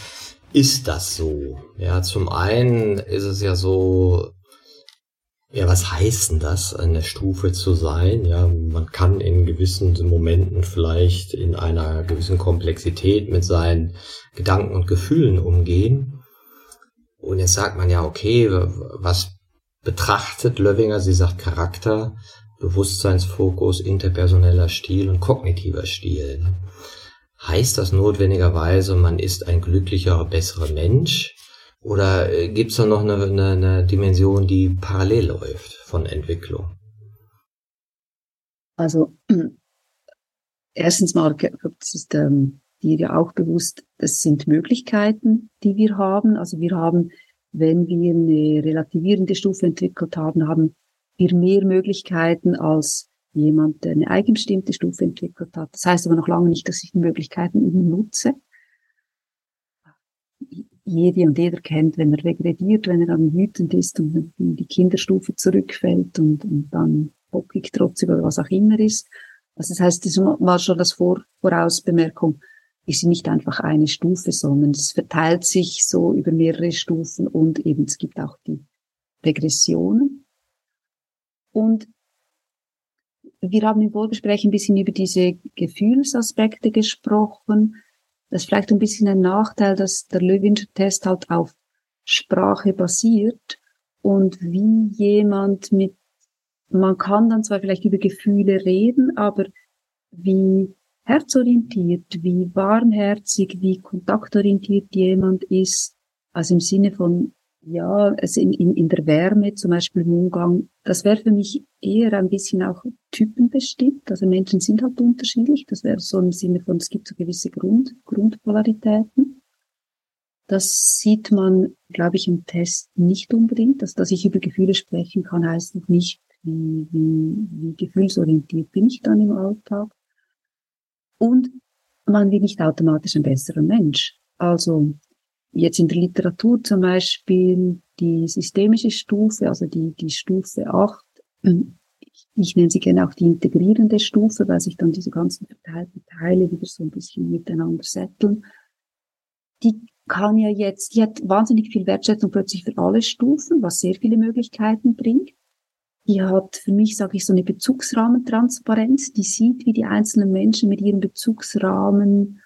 Ist das so? Ja, zum einen ist es ja so, ja, was heißt denn das, eine Stufe zu sein? Ja, man kann in gewissen Momenten vielleicht in einer gewissen Komplexität mit seinen Gedanken und Gefühlen umgehen. Und jetzt sagt man ja, okay, was betrachtet Löwinger? Sie sagt Charakter, Bewusstseinsfokus, interpersoneller Stil und kognitiver Stil. Heißt das notwendigerweise, man ist ein glücklicherer, besserer Mensch? Oder äh, gibt es da noch eine, eine, eine Dimension, die parallel läuft von Entwicklung? Also erstens mal, das ist ähm, dir ja auch bewusst, das sind Möglichkeiten, die wir haben. Also wir haben, wenn wir eine relativierende Stufe entwickelt haben, haben wir mehr Möglichkeiten als jemand, der eine eigenbestimmte Stufe entwickelt hat. Das heißt aber noch lange nicht, dass ich die Möglichkeiten nutze jede und jeder kennt, wenn er regrediert, wenn er dann wütend ist und in die Kinderstufe zurückfällt und, und dann bockig, trotzig oder was auch immer ist. Also das heißt, das war schon das Vor Vorausbemerkung, ist nicht einfach eine Stufe, sondern es verteilt sich so über mehrere Stufen und eben es gibt auch die Regressionen. Und wir haben im Vorgespräch ein bisschen über diese Gefühlsaspekte gesprochen. Das ist vielleicht ein bisschen ein Nachteil, dass der Löwinscher Test halt auf Sprache basiert und wie jemand mit, man kann dann zwar vielleicht über Gefühle reden, aber wie herzorientiert, wie warmherzig, wie kontaktorientiert jemand ist, also im Sinne von ja, also in, in, in der Wärme zum Beispiel im Umgang, das wäre für mich eher ein bisschen auch typenbestimmt. Also Menschen sind halt unterschiedlich. Das wäre so im Sinne von, es gibt so gewisse Grund, Grundpolaritäten. Das sieht man, glaube ich, im Test nicht unbedingt. Dass, dass ich über Gefühle sprechen kann, heißt noch nicht, wie, wie, wie gefühlsorientiert bin ich dann im Alltag. Und man wird nicht automatisch ein besserer Mensch. Also jetzt in der Literatur zum Beispiel die systemische Stufe, also die, die Stufe 8, ähm, ich nenne sie gerne auch die integrierende Stufe, weil sich dann diese ganzen verteilten Teile wieder so ein bisschen miteinander setteln. Die kann ja jetzt, die hat wahnsinnig viel Wertschätzung plötzlich für alle Stufen, was sehr viele Möglichkeiten bringt. Die hat für mich, sage ich, so eine Bezugsrahmentransparenz. Die sieht, wie die einzelnen Menschen mit ihrem Bezugsrahmen,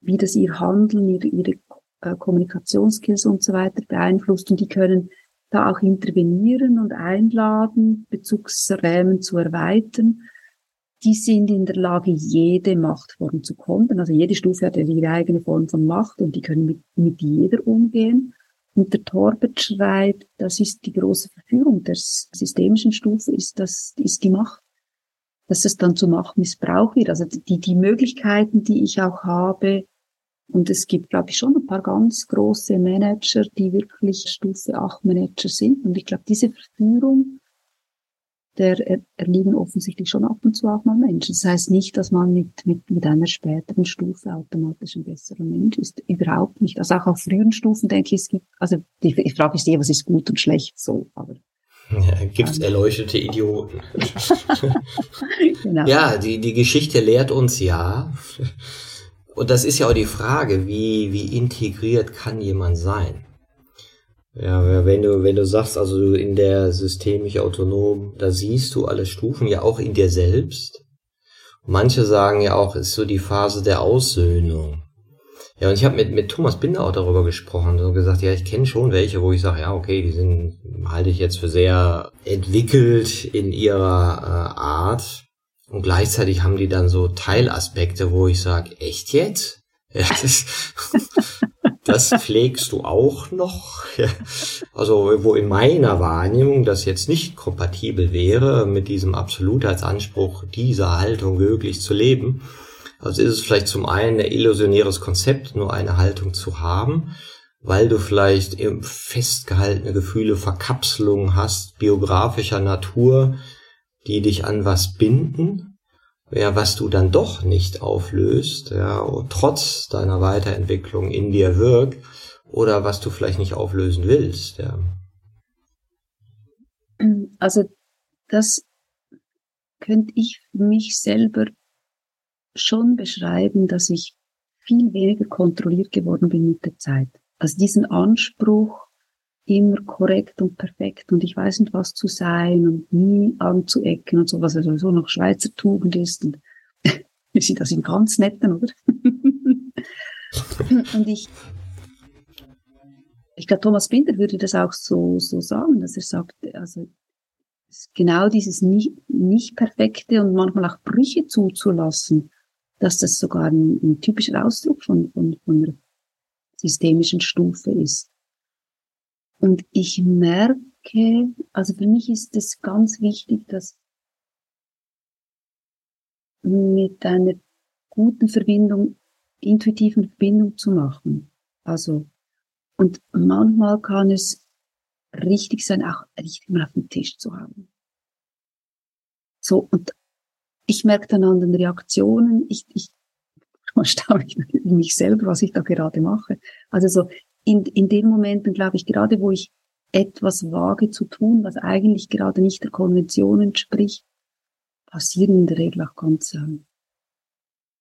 wie das ihr Handeln, ihre, ihre äh, Kommunikationsskills und so weiter beeinflusst und die können da auch intervenieren und einladen, Bezugsräumen zu erweitern. Die sind in der Lage, jede Machtform zu kontern. Also jede Stufe hat ihre eigene Form von Macht und die können mit, mit jeder umgehen. Und der Torbert schreibt, das ist die große Verführung der systemischen Stufe, ist das, ist die Macht. Dass es dann zu Machtmissbrauch wird. Also die, die Möglichkeiten, die ich auch habe, und es gibt, glaube ich, schon ein paar ganz große Manager, die wirklich Stufe 8 Manager sind. Und ich glaube, diese Verführung, der erliegen offensichtlich schon ab und zu auch mal Menschen. Das heißt nicht, dass man mit, mit, mit einer späteren Stufe automatisch ein besserer Mensch ist. Überhaupt nicht. Also auch auf frühen Stufen denke ich, es gibt, also die, die Frage ist eher, was ist gut und schlecht so, aber. Ja, Gibt es erleuchtete Idioten? genau. Ja, die, die Geschichte lehrt uns ja, und das ist ja auch die Frage, wie, wie integriert kann jemand sein? Ja, wenn du, wenn du sagst, also in der systemisch autonom, da siehst du alle Stufen ja auch in dir selbst. Manche sagen ja auch, ist so die Phase der Aussöhnung. Ja, und ich habe mit, mit Thomas Binder auch darüber gesprochen und gesagt, ja, ich kenne schon welche, wo ich sage, ja, okay, die sind, halte ich jetzt für sehr entwickelt in ihrer äh, Art. Und gleichzeitig haben die dann so Teilaspekte, wo ich sage, echt jetzt? Ja, das, das pflegst du auch noch. Ja. Also wo in meiner Wahrnehmung das jetzt nicht kompatibel wäre mit diesem Absolutheitsanspruch, dieser Haltung wirklich zu leben. Also ist es vielleicht zum einen ein illusionäres Konzept, nur eine Haltung zu haben, weil du vielleicht festgehaltene Gefühle, Verkapselungen hast, biografischer Natur, die dich an was binden, ja, was du dann doch nicht auflöst, ja, trotz deiner Weiterentwicklung in dir wirkt, oder was du vielleicht nicht auflösen willst, ja. Also, das könnte ich mich selber schon beschreiben, dass ich viel weniger kontrolliert geworden bin mit der Zeit. Also diesen Anspruch, immer korrekt und perfekt und ich weiß nicht was zu sein und nie anzuecken und so, was ja sowieso noch Schweizer Tugend ist und wir sind das in ganz netten, oder? und ich, ich glaube, Thomas Binder würde das auch so, so sagen, dass er sagt, also genau dieses nicht, nicht perfekte und manchmal auch Brüche zuzulassen, dass das sogar ein, ein typischer Ausdruck von, von, von einer systemischen Stufe ist. Und ich merke, also für mich ist es ganz wichtig, dass mit einer guten Verbindung, intuitiven Verbindung zu machen. Also, und manchmal kann es richtig sein, auch richtig mal auf dem Tisch zu haben. So, und ich merke dann an den Reaktionen, ich, ich staune ich mich selber, was ich da gerade mache. Also so, in, in den Momenten, glaube ich, gerade wo ich etwas wage zu tun, was eigentlich gerade nicht der Konvention entspricht, passieren in der Regel auch ganz ähm,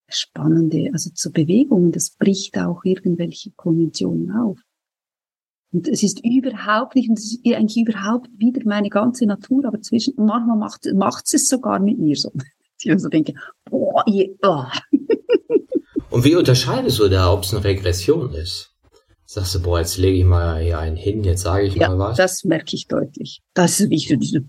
spannende, also zur Bewegung, das bricht auch irgendwelche Konventionen auf. Und es ist überhaupt nicht, und es ist eigentlich überhaupt wieder meine ganze Natur, aber zwischen, manchmal macht, macht es sogar mit mir so. Ich so denke, boah, je, oh. Und wie unterscheidest du da, ob es eine Regression ist? Sagst du, boah, jetzt lege ich mal hier einen hin, jetzt sage ich ja, mal was. das merke ich deutlich. Das ist wichtig.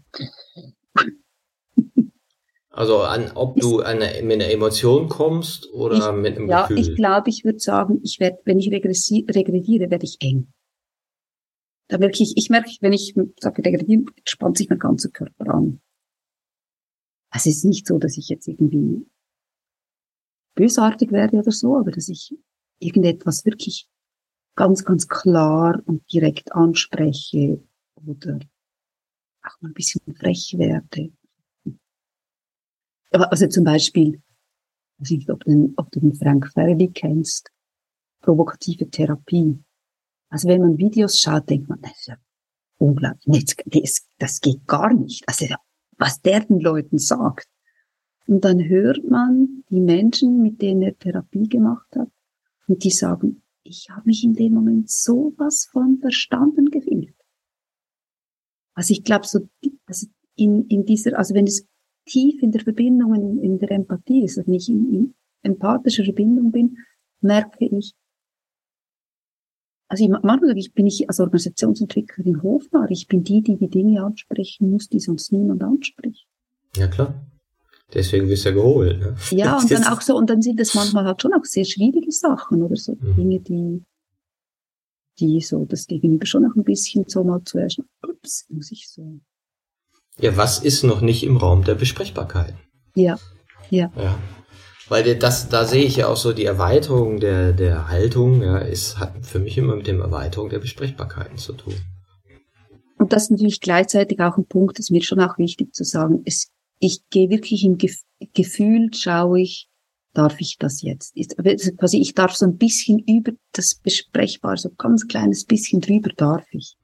Also an, ob du eine, mit einer Emotion kommst oder ich, mit einem ja, Gefühl? Ja, ich glaube, ich würde sagen, ich werde, wenn ich regrediere, werde ich eng. Da merke ich, ich merke, wenn ich sage regredieren, spannt sich mein ganzer Körper an. Es ist nicht so, dass ich jetzt irgendwie bösartig werde oder so, aber dass ich irgendetwas wirklich ganz, ganz klar und direkt anspreche oder auch mal ein bisschen frech werde. Also zum Beispiel, ich weiß nicht, ob du, ob du den Frank Farley kennst, provokative Therapie. Also wenn man Videos schaut, denkt man, das ist ja unglaublich, das, das geht gar nicht. Also was der den Leuten sagt. Und dann hört man die Menschen, mit denen er Therapie gemacht hat, und die sagen, ich habe mich in dem Moment sowas von verstanden gefühlt. Also ich glaube, so also in, in dieser, also wenn es tief in der Verbindung, in, in der Empathie ist, wenn ich in, in empathischer Verbindung bin, merke ich, also ich, manchmal ich bin ich als Organisationsentwicklerin hofnarr. Ich bin die, die die Dinge ansprechen muss, die sonst niemand anspricht. Ja, klar. Deswegen wirst du ja geholt. Ne? Ja, und dann auch so, und dann sind es manchmal halt schon auch sehr schwierige Sachen oder so mhm. Dinge, die, die so das Gegenüber schon noch ein bisschen so mal zuerst, ups, muss ich so. Ja, was ist noch nicht im Raum der Besprechbarkeit? Ja, ja. Ja. Weil das, da sehe ich ja auch so die Erweiterung der, der Haltung, ja, ist, hat für mich immer mit dem Erweiterung der Besprechbarkeiten zu tun. Und das ist natürlich gleichzeitig auch ein Punkt, das ist mir schon auch wichtig zu sagen. Es ich gehe wirklich im Gef Gefühl, schaue ich, darf ich das jetzt? Ist, quasi, ich darf so ein bisschen über das Besprechbare, so ganz kleines bisschen drüber darf ich.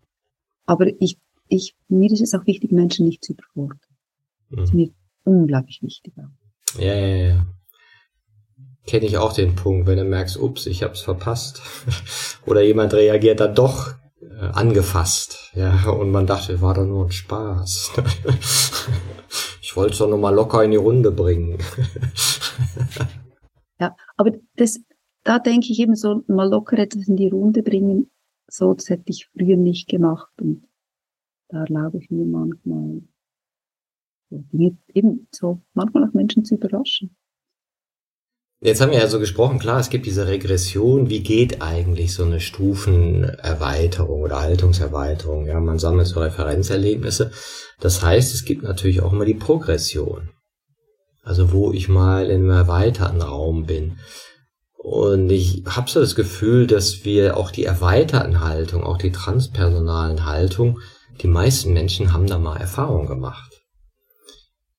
Aber ich, ich, mir ist es auch wichtig, Menschen nicht zu überfordern. Mhm. Das ist mir unglaublich wichtig. Auch. Ja, ja, ja. Kenne ich auch den Punkt, wenn du merkst, ups, ich hab's verpasst. Oder jemand reagiert dann doch äh, angefasst. Ja, und man dachte, war doch nur ein Spaß. ich wollte es doch nur mal locker in die Runde bringen. ja, aber das, da denke ich eben so, mal locker etwas in die Runde bringen, so, das hätte ich früher nicht gemacht. Und da erlaube ich mir manchmal, eben so, manchmal auch Menschen zu überraschen. Jetzt haben wir ja so gesprochen, klar, es gibt diese Regression. Wie geht eigentlich so eine Stufenerweiterung oder Haltungserweiterung? Ja, man sammelt so Referenzerlebnisse. Das heißt, es gibt natürlich auch immer die Progression. Also wo ich mal in einem erweiterten Raum bin. Und ich habe so das Gefühl, dass wir auch die erweiterten Haltung, auch die transpersonalen Haltung, die meisten Menschen haben da mal Erfahrung gemacht.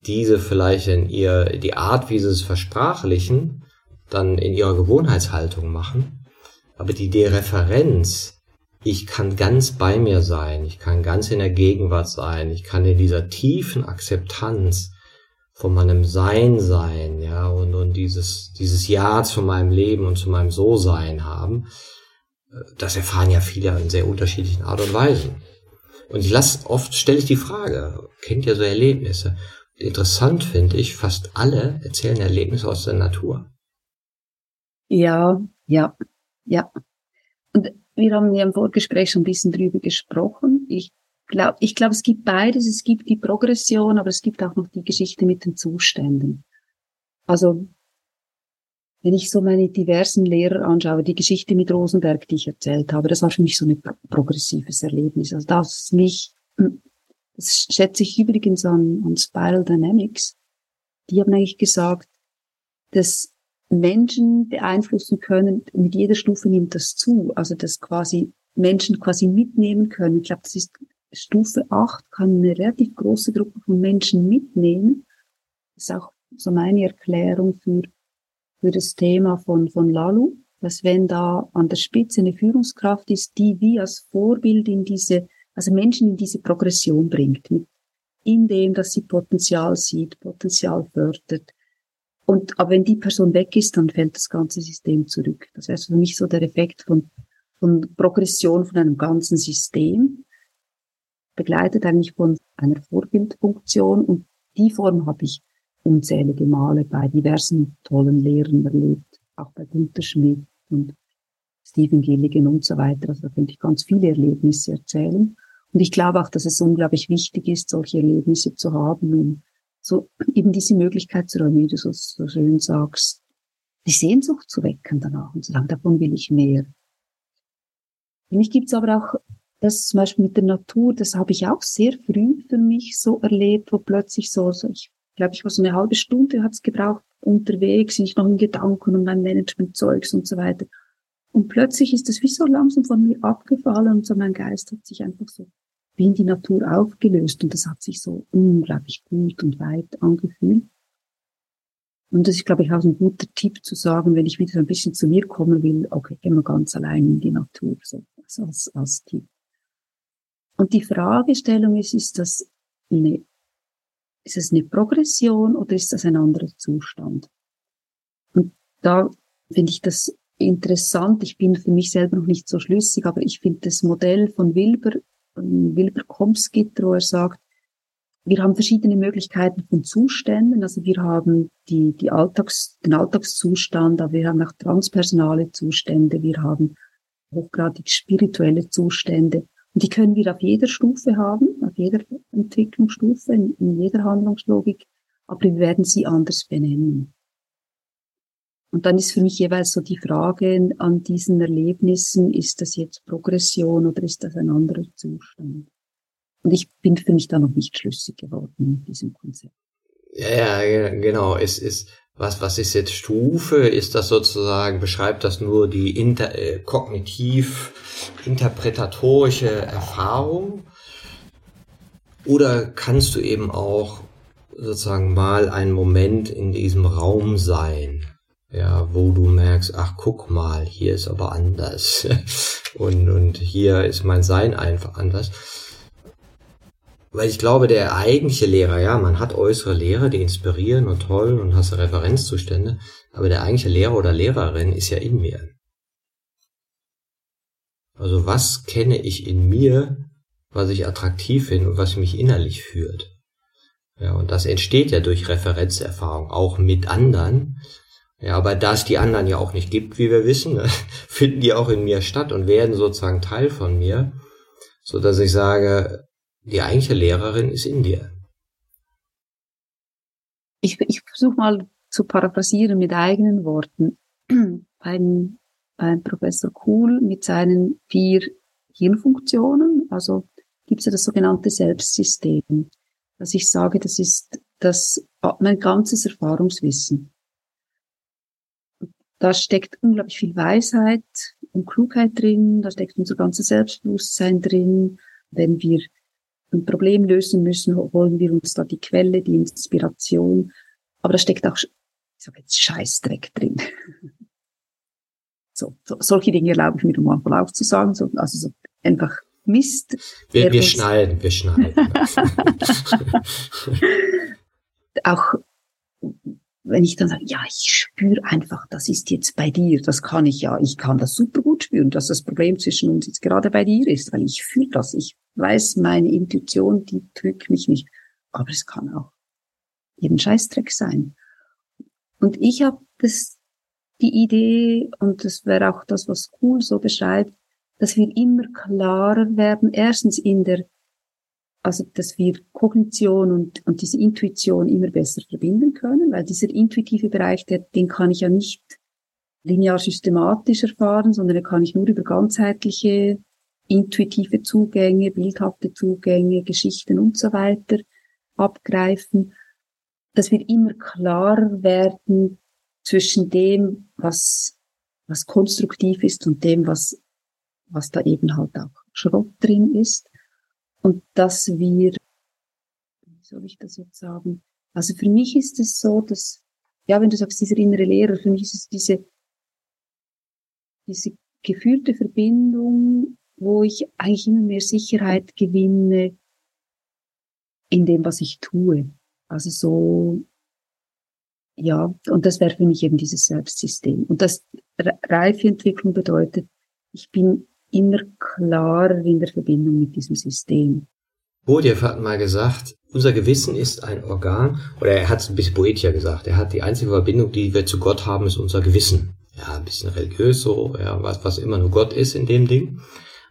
diese vielleicht in ihr, die Art, wie sie es versprachlichen, dann in ihrer Gewohnheitshaltung machen. Aber die Dereferenz, ich kann ganz bei mir sein, ich kann ganz in der Gegenwart sein, ich kann in dieser tiefen Akzeptanz von meinem Sein sein, ja, und, und dieses, dieses Ja zu meinem Leben und zu meinem So-Sein haben, das erfahren ja viele in sehr unterschiedlichen Art und Weisen. Und ich lasse oft, stelle ich die Frage, kennt ihr so Erlebnisse? Interessant finde ich, fast alle erzählen Erlebnisse aus der Natur. Ja, ja, ja. Und wir haben ja im Vorgespräch schon ein bisschen drüber gesprochen. Ich glaube, ich glaube, es gibt beides. Es gibt die Progression, aber es gibt auch noch die Geschichte mit den Zuständen. Also, wenn ich so meine diversen Lehrer anschaue, die Geschichte mit Rosenberg, die ich erzählt habe, das war für mich so ein progressives Erlebnis. Also das mich, das schätze ich übrigens an, an Spiral Dynamics. Die haben eigentlich gesagt, dass Menschen beeinflussen können, mit jeder Stufe nimmt das zu, also dass quasi Menschen quasi mitnehmen können. Ich glaube, das ist Stufe 8, kann eine relativ große Gruppe von Menschen mitnehmen. Das ist auch so meine Erklärung für, für das Thema von, von Lalu, dass wenn da an der Spitze eine Führungskraft ist, die wie als Vorbild in diese, also Menschen in diese Progression bringt, indem, dass sie Potenzial sieht, Potenzial fördert, und, aber wenn die Person weg ist, dann fällt das ganze System zurück. Das wäre für mich so der Effekt von, von Progression von einem ganzen System, begleitet eigentlich von einer Vorbildfunktion. Und die Form habe ich unzählige Male bei diversen tollen Lehrern erlebt, auch bei Günter Schmidt und Stephen Gilligan und so weiter. Also da könnte ich ganz viele Erlebnisse erzählen. Und ich glaube auch, dass es unglaublich wichtig ist, solche Erlebnisse zu haben, um so eben diese Möglichkeit zu räumen, wie du so, so schön sagst, die Sehnsucht zu wecken danach und zu sagen, davon will ich mehr. Für mich gibt's aber auch das zum Beispiel mit der Natur, das habe ich auch sehr früh für mich so erlebt, wo plötzlich so, so ich glaube, ich war so eine halbe Stunde, hat's gebraucht, unterwegs, ich noch in Gedanken und mein Management-Zeugs und so weiter. Und plötzlich ist das wie so langsam von mir abgefallen und so mein Geist hat sich einfach so wie in die Natur aufgelöst und das hat sich so unglaublich gut und weit angefühlt. Und das ist, glaube ich, auch ein guter Tipp zu sagen, wenn ich wieder so ein bisschen zu mir kommen will, okay, gehen wir ganz allein in die Natur, so als, als Tipp. Und die Fragestellung ist, ist das eine, ist es eine Progression oder ist das ein anderer Zustand? Und da finde ich das interessant. Ich bin für mich selber noch nicht so schlüssig, aber ich finde das Modell von Wilber Wilbur Komskit, wo er sagt, wir haben verschiedene Möglichkeiten von Zuständen. Also wir haben die, die Alltags, den Alltagszustand, aber wir haben auch transpersonale Zustände, wir haben hochgradig spirituelle Zustände. Und die können wir auf jeder Stufe haben, auf jeder Entwicklungsstufe, in, in jeder Handlungslogik, aber wir werden sie anders benennen. Und dann ist für mich jeweils so die Frage an diesen Erlebnissen, ist das jetzt Progression oder ist das ein anderer Zustand? Und ich bin für mich da noch nicht schlüssig geworden mit diesem Konzept. Ja, ja, genau. Es ist, was, was ist jetzt Stufe? Ist das sozusagen, beschreibt das nur die inter, äh, kognitiv interpretatorische Erfahrung? Oder kannst du eben auch sozusagen mal einen Moment in diesem Raum sein? Ja, wo du merkst, ach guck mal, hier ist aber anders und, und hier ist mein Sein einfach anders. Weil ich glaube, der eigentliche Lehrer, ja, man hat äußere Lehrer, die inspirieren und toll und hast Referenzzustände, aber der eigentliche Lehrer oder Lehrerin ist ja in mir. Also was kenne ich in mir, was ich attraktiv finde und was mich innerlich führt? Ja, und das entsteht ja durch Referenzerfahrung, auch mit anderen, ja, aber da es die anderen ja auch nicht gibt, wie wir wissen, ne, finden die auch in mir statt und werden sozusagen Teil von mir, so dass ich sage, die eigentliche Lehrerin ist in dir. Ich, ich versuche mal zu paraphrasieren mit eigenen Worten. beim, beim Professor Kuhl mit seinen vier Hirnfunktionen, also gibt es ja das sogenannte Selbstsystem, dass ich sage, das ist das mein ganzes Erfahrungswissen. Da steckt unglaublich viel Weisheit und Klugheit drin, da steckt unser ganzes Selbstbewusstsein drin. Wenn wir ein Problem lösen müssen, holen wir uns da die Quelle, die Inspiration. Aber da steckt auch, ich sag jetzt Scheißdreck drin. So, so, solche Dinge erlaube ich mir manchmal auch zu sagen. So, also so einfach Mist. Wir, wir schneiden, wir schneiden. auch wenn ich dann sage, ja, ich spüre einfach, das ist jetzt bei dir, das kann ich ja, ich kann das super gut spüren, dass das Problem zwischen uns jetzt gerade bei dir ist, weil ich fühle das, ich weiß, meine Intuition, die trügt mich nicht, aber es kann auch eben Scheißdreck sein. Und ich habe das die Idee, und das wäre auch das, was cool so beschreibt, dass wir immer klarer werden, erstens in der, also dass wir Kognition und, und diese Intuition immer besser verbinden können, weil dieser intuitive Bereich, der, den kann ich ja nicht linear systematisch erfahren, sondern den kann ich nur über ganzheitliche intuitive Zugänge, bildhafte Zugänge, Geschichten und so weiter abgreifen, dass wir immer klarer werden, zwischen dem, was, was konstruktiv ist und dem, was, was da eben halt auch Schrott drin ist. Und dass wir, wie soll ich das jetzt sagen? Also für mich ist es so, dass, ja, wenn du sagst, dieser innere Lehrer, für mich ist es diese, diese gefühlte Verbindung, wo ich eigentlich immer mehr Sicherheit gewinne in dem, was ich tue. Also so ja, und das wäre für mich eben dieses Selbstsystem. Und das Reifeentwicklung bedeutet, ich bin immer klarer in der Verbindung mit diesem System. Bodjev hat mal gesagt, unser Gewissen ist ein Organ, oder er hat es ein bisschen poetischer gesagt, er hat die einzige Verbindung, die wir zu Gott haben, ist unser Gewissen. Ja, ein bisschen religiös so, ja, was, was immer nur Gott ist in dem Ding.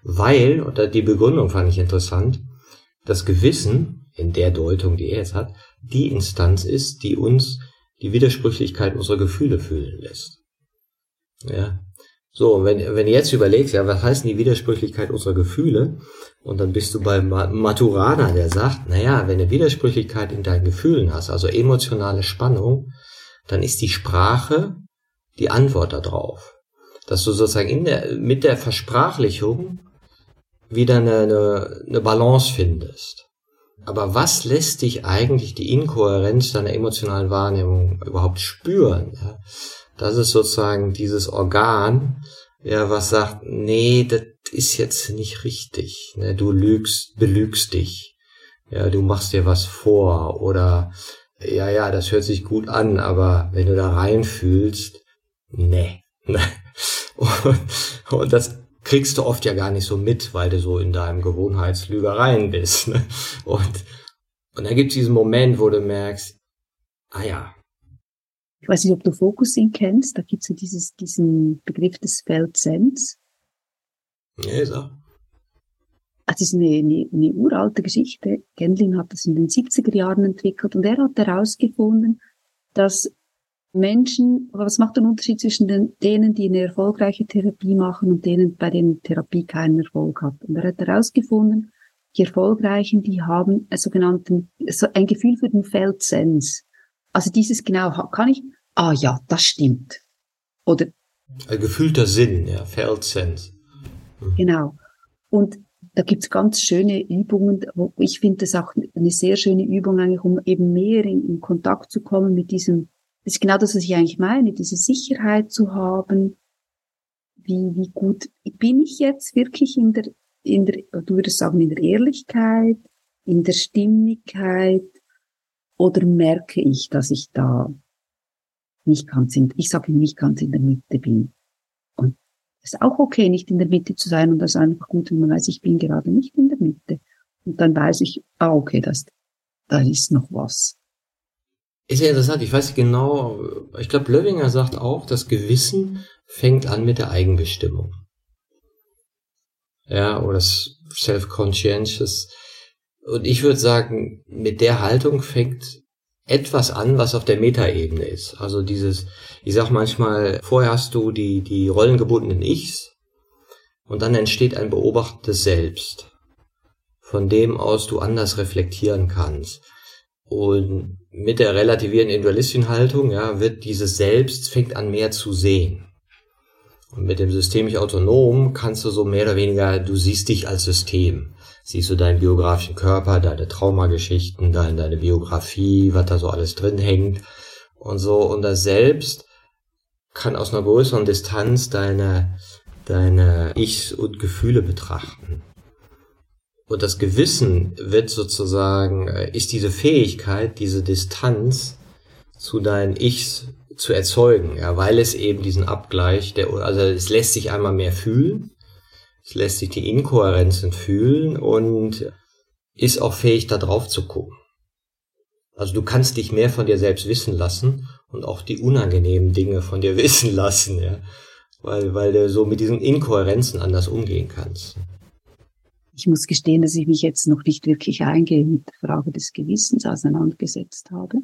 Weil, und die Begründung fand ich interessant, das Gewissen, in der Deutung, die er jetzt hat, die Instanz ist, die uns die Widersprüchlichkeit unserer Gefühle fühlen lässt. Ja. So, wenn, wenn du jetzt überlegst, ja, was heißt denn die Widersprüchlichkeit unserer Gefühle? Und dann bist du bei Maturana, der sagt, naja, wenn du Widersprüchlichkeit in deinen Gefühlen hast, also emotionale Spannung, dann ist die Sprache die Antwort darauf. Dass du sozusagen in der, mit der Versprachlichung wieder eine, eine, eine Balance findest. Aber was lässt dich eigentlich die Inkohärenz deiner emotionalen Wahrnehmung überhaupt spüren? Ja? Das ist sozusagen dieses Organ, ja, was sagt, nee, das ist jetzt nicht richtig. Ne? Du lügst, belügst dich. Ja, du machst dir was vor oder ja, ja, das hört sich gut an, aber wenn du da reinfühlst, nee. und, und das kriegst du oft ja gar nicht so mit, weil du so in deinem Gewohnheitslügereien bist. Ne? Und, und dann gibt es diesen Moment, wo du merkst, ah ja. Ich weiß nicht, ob du Focusing kennst, da gibt es ja dieses, diesen Begriff des Feldsens. Ja, so. Also das ist eine, eine, eine uralte Geschichte. Gendlin hat das in den 70er Jahren entwickelt und er hat herausgefunden, dass Menschen, was macht den Unterschied zwischen den, denen, die eine erfolgreiche Therapie machen und denen, bei denen Therapie keinen Erfolg hat? Und er hat herausgefunden, die Erfolgreichen, die haben einen sogenannten, so ein Gefühl für den Feldsens. Also dieses genau, kann ich, ah ja, das stimmt. Oder? Ein gefühlter Sinn, ja, Feldsens. Mhm. Genau. Und da gibt's ganz schöne Übungen, wo ich finde das auch eine sehr schöne Übung eigentlich, um eben mehr in, in Kontakt zu kommen mit diesem das ist genau das, was ich eigentlich meine, diese Sicherheit zu haben. Wie, wie gut bin ich jetzt wirklich in der, in der, du würdest sagen, in der Ehrlichkeit, in der Stimmigkeit, oder merke ich, dass ich da nicht ganz in, ich sage nicht ganz in der Mitte bin. Und es ist auch okay, nicht in der Mitte zu sein und das ist einfach gut, wenn man weiß, ich bin gerade nicht in der Mitte. Und dann weiß ich, ah, okay, das, da ist noch was. Ist ja interessant, ich weiß genau, ich glaube, Löwinger sagt auch, das Gewissen fängt an mit der Eigenbestimmung. Ja, oder das Self-Conscientious. Und ich würde sagen, mit der Haltung fängt etwas an, was auf der Metaebene ist. Also dieses, ich sag manchmal, vorher hast du die, die rollengebundenen Ichs und dann entsteht ein beobachtetes Selbst, von dem aus du anders reflektieren kannst. Und mit der relativierenden individualistischen Haltung, ja, wird dieses Selbst fängt an mehr zu sehen. Und mit dem systemisch autonom kannst du so mehr oder weniger, du siehst dich als System. Siehst du deinen biografischen Körper, deine Traumageschichten, deine, deine Biografie, was da so alles drin hängt und so. Und das Selbst kann aus einer größeren Distanz deine, deine Ichs und Gefühle betrachten. Und das Gewissen wird sozusagen, äh, ist diese Fähigkeit, diese Distanz zu deinen Ichs zu erzeugen, ja, weil es eben diesen Abgleich, der, also es lässt sich einmal mehr fühlen, es lässt sich die Inkohärenzen fühlen und ist auch fähig, da drauf zu gucken. Also du kannst dich mehr von dir selbst wissen lassen und auch die unangenehmen Dinge von dir wissen lassen, ja, weil, weil du so mit diesen Inkohärenzen anders umgehen kannst. Ich muss gestehen, dass ich mich jetzt noch nicht wirklich eingehend mit der Frage des Gewissens auseinandergesetzt habe.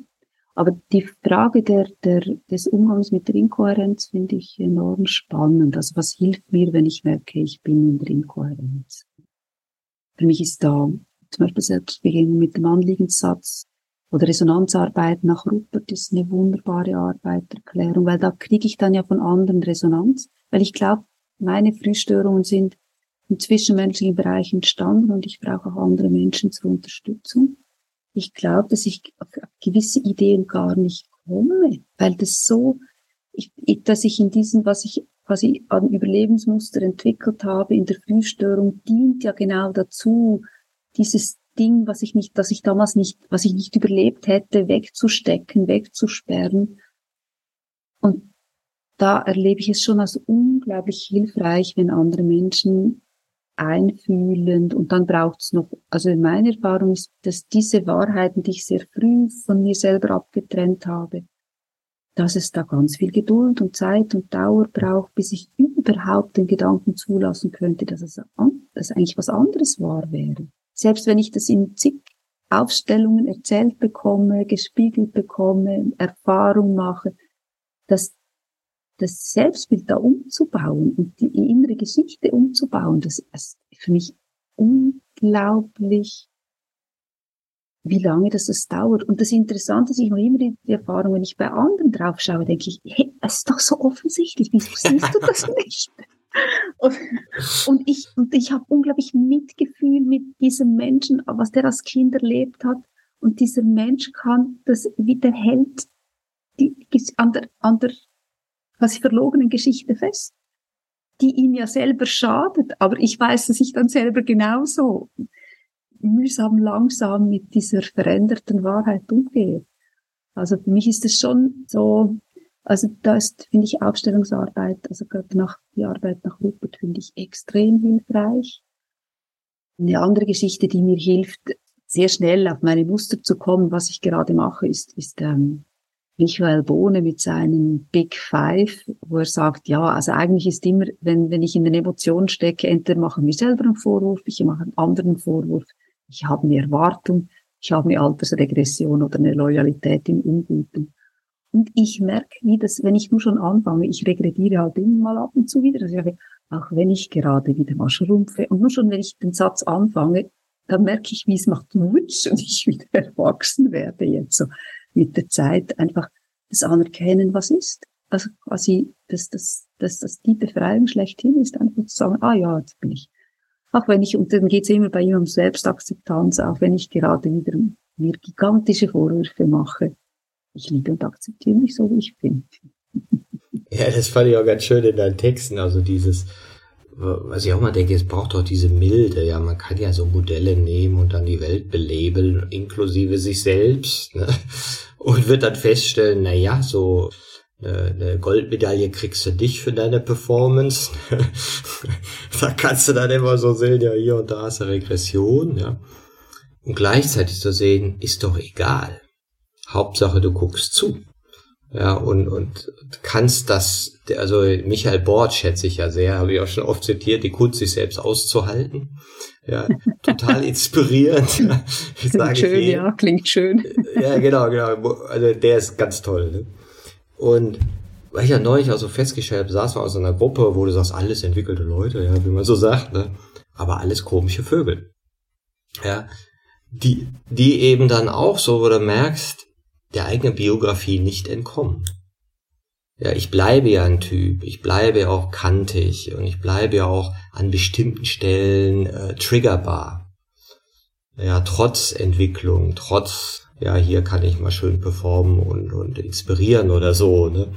Aber die Frage der, der, des Umgangs mit der Inkohärenz finde ich enorm spannend. Also was hilft mir, wenn ich merke, ich bin in der Inkohärenz? Für mich ist da zum Beispiel Selbstbegegnung mit dem Anliegenssatz oder Resonanzarbeit nach Rupert ist eine wunderbare Arbeiterklärung, weil da kriege ich dann ja von anderen Resonanz, weil ich glaube, meine Frühstörungen sind im zwischenmenschlichen Bereich entstanden und ich brauche auch andere Menschen zur Unterstützung ich glaube, dass ich auf gewisse Ideen gar nicht komme, weil das so, ich, dass ich in diesem, was ich quasi an Überlebensmuster entwickelt habe, in der Frühstörung, dient ja genau dazu, dieses Ding, was ich nicht, dass ich damals nicht, was ich nicht überlebt hätte, wegzustecken, wegzusperren. Und da erlebe ich es schon als unglaublich hilfreich, wenn andere Menschen einfühlend und dann braucht's noch, also in meiner Erfahrung ist, dass diese Wahrheiten, die ich sehr früh von mir selber abgetrennt habe, dass es da ganz viel Geduld und Zeit und Dauer braucht, bis ich überhaupt den Gedanken zulassen könnte, dass es, dass eigentlich was anderes wahr wäre. Selbst wenn ich das in zig Aufstellungen erzählt bekomme, gespiegelt bekomme, Erfahrung mache, dass das Selbstbild da umzubauen und die innere Geschichte umzubauen, das ist für mich unglaublich, wie lange das, das dauert. Und das Interessante ist, ich mache immer die Erfahrung, wenn ich bei anderen drauf schaue, denke ich, hey, es ist doch so offensichtlich, wieso siehst du das nicht? Und, und ich, und ich habe unglaublich Mitgefühl mit diesem Menschen, was der als Kind erlebt hat. Und dieser Mensch kann das wie der Held die, an, der, an der quasi verlogenen Geschichte fest, die ihm ja selber schadet, aber ich weiß, dass ich dann selber genauso mühsam, langsam mit dieser veränderten Wahrheit umgehe. Also für mich ist es schon so, also da ist, finde ich, Aufstellungsarbeit, also gerade nach, die Arbeit nach Rupert finde ich extrem hilfreich. Eine andere Geschichte, die mir hilft, sehr schnell auf meine Muster zu kommen, was ich gerade mache, ist, ist ähm, Michael Bohne mit seinen Big Five, wo er sagt, ja, also eigentlich ist immer, wenn, wenn ich in den Emotionen stecke, entweder machen wir selber einen Vorwurf, ich mache einen anderen Vorwurf, ich habe eine Erwartung, ich habe eine Altersregression oder eine Loyalität im Unguten. Und ich merke, wie das, wenn ich nur schon anfange, ich regrediere halt immer mal ab und zu wieder, also ich sage, auch wenn ich gerade wieder mal schrumpfe und nur schon, wenn ich den Satz anfange, dann merke ich, wie es macht Wutsch und ich wieder erwachsen werde jetzt so mit der Zeit einfach das Anerkennen, was ist. Also quasi, dass das, dass das die Befreiung schlechthin ist, einfach zu sagen, ah ja, jetzt bin ich. Auch wenn ich, und dann geht's immer bei ihm um Selbstakzeptanz, auch wenn ich gerade wieder mir gigantische Vorwürfe mache. Ich liebe und akzeptiere mich so, wie ich bin. Ja, das fand ich auch ganz schön in deinen Texten, also dieses, was ich auch mal denke, es braucht doch diese Milde, ja, man kann ja so Modelle nehmen und dann die Welt belabeln, inklusive sich selbst, ne? und wird dann feststellen, na ja, so eine Goldmedaille kriegst du dich für deine Performance. da kannst du dann immer so sehen, ja, hier und da hast du Regression, ja. Und gleichzeitig zu sehen, ist doch egal. Hauptsache, du guckst zu. Ja, und, und kannst das, also Michael Bort schätze ich ja sehr, habe ich auch schon oft zitiert, die Kunst sich selbst auszuhalten. Ja, total inspirierend. Ja, klingt schön, ich ja, klingt schön. Ja, genau, genau. Also der ist ganz toll. Ne? Und weil ich ja neulich auch so festgestellt habe, saß man aus einer Gruppe, wo du sagst, alles entwickelte Leute, ja, wie man so sagt, ne? aber alles komische Vögel. Ja, die, die eben dann auch so, wo du merkst, der eigenen Biografie nicht entkommen. Ja, ich bleibe ja ein Typ, ich bleibe auch kantig und ich bleibe ja auch an bestimmten Stellen äh, triggerbar. ja, trotz Entwicklung, trotz, ja, hier kann ich mal schön performen und, und inspirieren oder so, ne?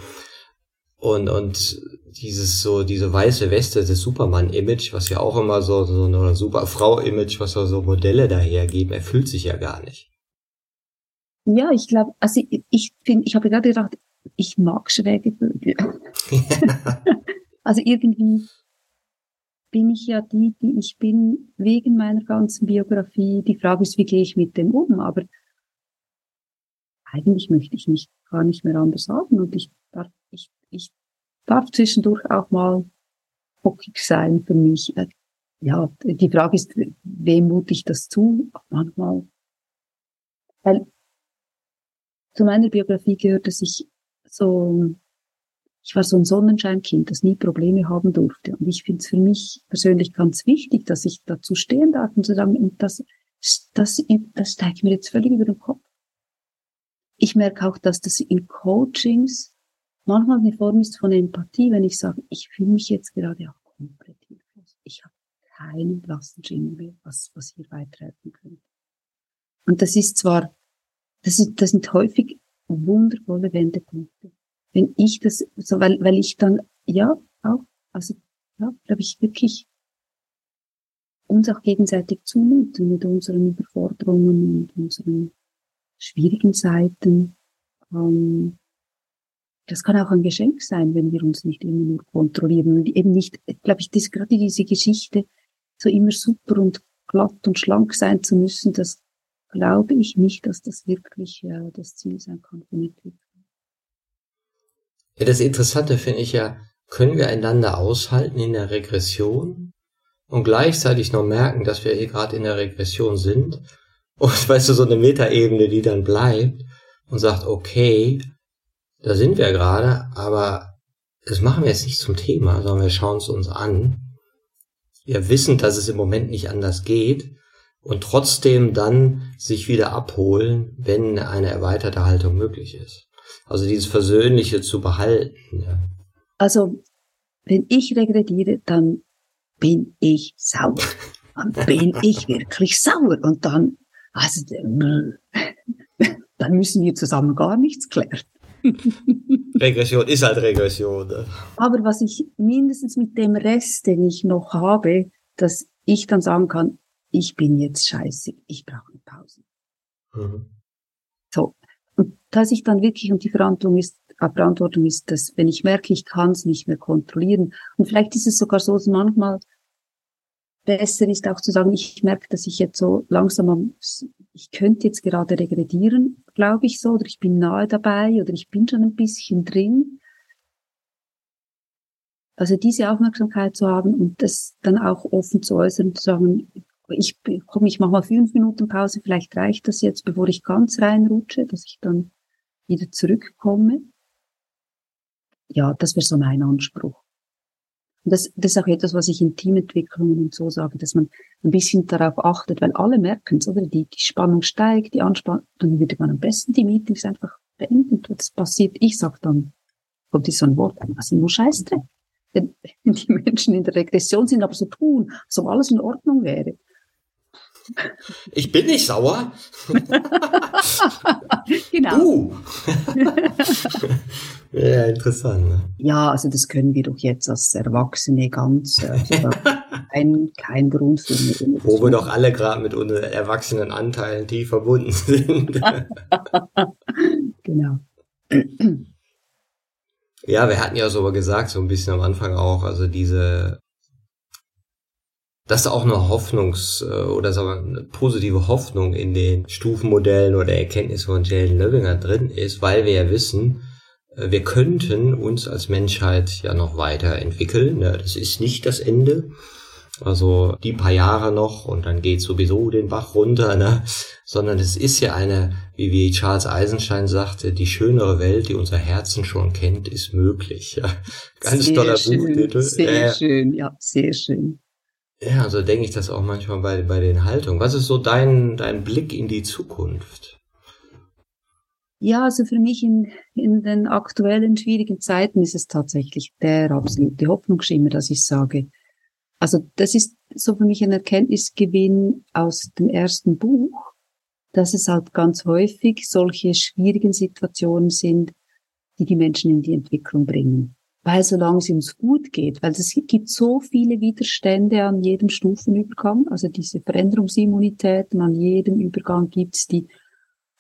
Und, und dieses so, diese weiße Weste, das Superman-Image, was ja auch immer so, so eine Superfrau-Image, was so Modelle dahergeben, erfüllt sich ja gar nicht. Ja, ich glaube, also ich, ich finde, ich habe gerade gedacht, ich mag schräge Vögel. also irgendwie bin ich ja die, die ich bin, wegen meiner ganzen Biografie. Die Frage ist, wie gehe ich mit dem um? Aber eigentlich möchte ich mich gar nicht mehr anders sagen und ich darf, ich, ich darf zwischendurch auch mal bockig sein für mich. Äh, ja, die Frage ist, wem mute ich das zu? Manchmal. Weil zu meiner Biografie gehört, dass ich so, ich war so ein Sonnenscheinkind, das nie Probleme haben durfte. Und ich finde es für mich persönlich ganz wichtig, dass ich dazu stehen darf und zu sagen, das, das, das steigt mir jetzt völlig über den Kopf. Ich merke auch, dass das in Coachings manchmal eine Form ist von Empathie, wenn ich sage, ich fühle mich jetzt gerade auch komplett hilflos. Ich habe keinen blassen Schimmer mehr, was, was hier weiterhelfen könnte. Und das ist zwar, das, ist, das sind häufig wundervolle Wendepunkte. Wenn ich das, so, weil, weil ich dann, ja, auch, also, ja, glaube ich wirklich uns auch gegenseitig zumuten mit unseren Überforderungen und unseren schwierigen Seiten. Ähm, das kann auch ein Geschenk sein, wenn wir uns nicht immer nur kontrollieren und eben nicht, glaube ich, das, gerade diese Geschichte, so immer super und glatt und schlank sein zu müssen, das glaube ich nicht, dass das wirklich äh, das Ziel sein kann von Entwicklung. Ja, das Interessante finde ich ja, können wir einander aushalten in der Regression und gleichzeitig noch merken, dass wir hier gerade in der Regression sind und weißt du, so eine Metaebene, die dann bleibt und sagt, okay, da sind wir gerade, aber das machen wir jetzt nicht zum Thema, sondern wir schauen es uns an. Wir wissen, dass es im Moment nicht anders geht und trotzdem dann sich wieder abholen, wenn eine erweiterte Haltung möglich ist. Also dieses Versöhnliche zu behalten. Ja. Also, wenn ich regrediere, dann bin ich sauer. Dann bin ich wirklich sauer. Und dann, also, dann müssen wir zusammen gar nichts klären. Regression ist halt Regression. Ne? Aber was ich mindestens mit dem Rest, den ich noch habe, dass ich dann sagen kann, ich bin jetzt scheiße, ich brauche eine Pause. Mhm. So. Und dass ich dann wirklich, und die Verantwortung ist, äh, Verantwortung ist, dass wenn ich merke, ich kann es nicht mehr kontrollieren, und vielleicht ist es sogar so, dass manchmal besser ist auch zu sagen, ich merke, dass ich jetzt so langsam am, ich könnte jetzt gerade regredieren, glaube ich so, oder ich bin nahe dabei, oder ich bin schon ein bisschen drin. Also diese Aufmerksamkeit zu haben und das dann auch offen zu äußern, zu sagen, ich komm, ich mache mal fünf Minuten Pause, vielleicht reicht das jetzt, bevor ich ganz reinrutsche, dass ich dann wieder zurückkomme. Ja, das wäre so mein Anspruch. Und das, das ist auch etwas, was ich in Teamentwicklungen und so sage, dass man ein bisschen darauf achtet, weil alle merken es, oder? Die, die Spannung steigt, die Anspannung, dann würde man am besten die Meetings einfach beenden. Das passiert, ich sag dann, kommt so ein Wort, was sind nur Scheißdreck. Wenn die Menschen in der Regression sind, aber so tun, als ob alles in Ordnung wäre. Ich bin nicht sauer. genau. Uh. ja, interessant. Ne? Ja, also das können wir doch jetzt als Erwachsene ganz, also kein, kein Grund für mich. Wo wir doch alle gerade mit unseren erwachsenen Anteilen tief verbunden sind. genau. Ja, wir hatten ja so gesagt, so ein bisschen am Anfang auch, also diese dass da auch eine Hoffnungs- äh, oder sagen wir, eine positive Hoffnung in den Stufenmodellen oder Erkenntnissen von Jalen Löwinger drin ist, weil wir ja wissen, äh, wir könnten uns als Menschheit ja noch weiterentwickeln. Ja, das ist nicht das Ende. Also die paar Jahre noch und dann geht sowieso den Bach runter, ne? sondern es ist ja eine, wie, wie Charles Eisenstein sagte, die schönere Welt, die unser Herzen schon kennt, ist möglich. Ja. Ganz sehr toller schön, Buchtitel. Sehr äh, schön, ja, sehr schön. Ja, so denke ich das auch manchmal bei, bei den Haltungen. Was ist so dein, dein Blick in die Zukunft? Ja, also für mich in, in den aktuellen schwierigen Zeiten ist es tatsächlich der absolute Hoffnungsschimmer, dass ich sage, also das ist so für mich ein Erkenntnisgewinn aus dem ersten Buch, dass es halt ganz häufig solche schwierigen Situationen sind, die die Menschen in die Entwicklung bringen. Weil solange es uns gut geht, weil es gibt so viele Widerstände an jedem Stufenübergang, also diese Veränderungsimmunitäten an jedem Übergang gibt's die,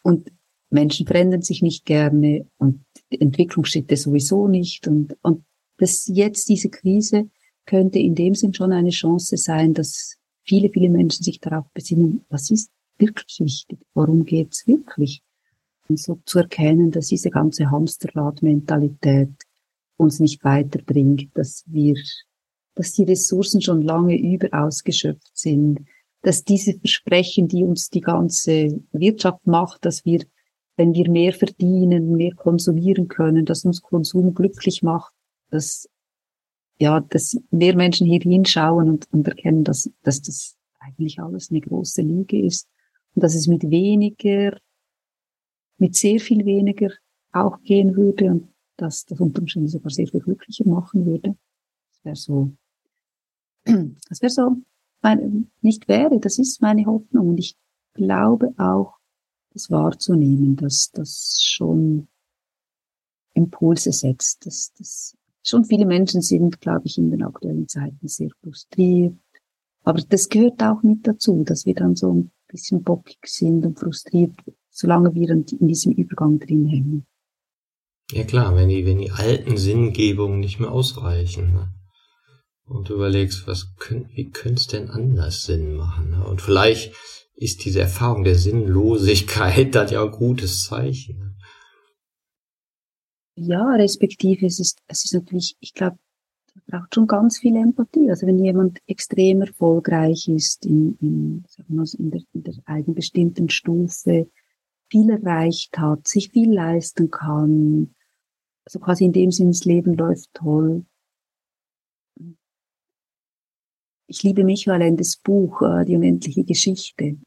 und Menschen verändern sich nicht gerne und Entwicklungsschritte sowieso nicht. Und, und das jetzt diese Krise könnte in dem Sinn schon eine Chance sein, dass viele, viele Menschen sich darauf besinnen, was ist wirklich wichtig, worum geht's wirklich? Und so zu erkennen, dass diese ganze Hamsterrad-Mentalität uns nicht weiterbringt, dass wir, dass die Ressourcen schon lange überausgeschöpft sind, dass diese Versprechen, die uns die ganze Wirtschaft macht, dass wir, wenn wir mehr verdienen, mehr konsumieren können, dass uns Konsum glücklich macht, dass ja, dass mehr Menschen hier hinschauen und, und erkennen, dass, dass das eigentlich alles eine große Lüge ist. Und dass es mit weniger, mit sehr viel weniger auch gehen würde. Und dass das unter Umständen sogar sehr viel glücklicher machen würde. Das wäre so, das wäre so, mein, nicht wäre, das ist meine Hoffnung und ich glaube auch, das wahrzunehmen, dass das schon Impulse setzt, dass das schon viele Menschen sind, glaube ich, in den aktuellen Zeiten sehr frustriert. Aber das gehört auch mit dazu, dass wir dann so ein bisschen bockig sind und frustriert, solange wir in diesem Übergang drin hängen. Ja klar, wenn die, wenn die alten Sinngebungen nicht mehr ausreichen. Ne? Und du überlegst, was könnt, wie könnte es denn anders Sinn machen? Ne? Und vielleicht ist diese Erfahrung der Sinnlosigkeit dann ja ein gutes Zeichen. Ne? Ja, respektive es ist, es ist natürlich, ich glaube, braucht schon ganz viel Empathie. Also wenn jemand extrem erfolgreich ist in, in, sagen wir, in, der, in der eigenbestimmten Stufe, viel erreicht hat, sich viel leisten kann, also quasi in dem Sinne, das Leben läuft toll. Ich liebe Michael Endes Buch, äh, Die unendliche Geschichte.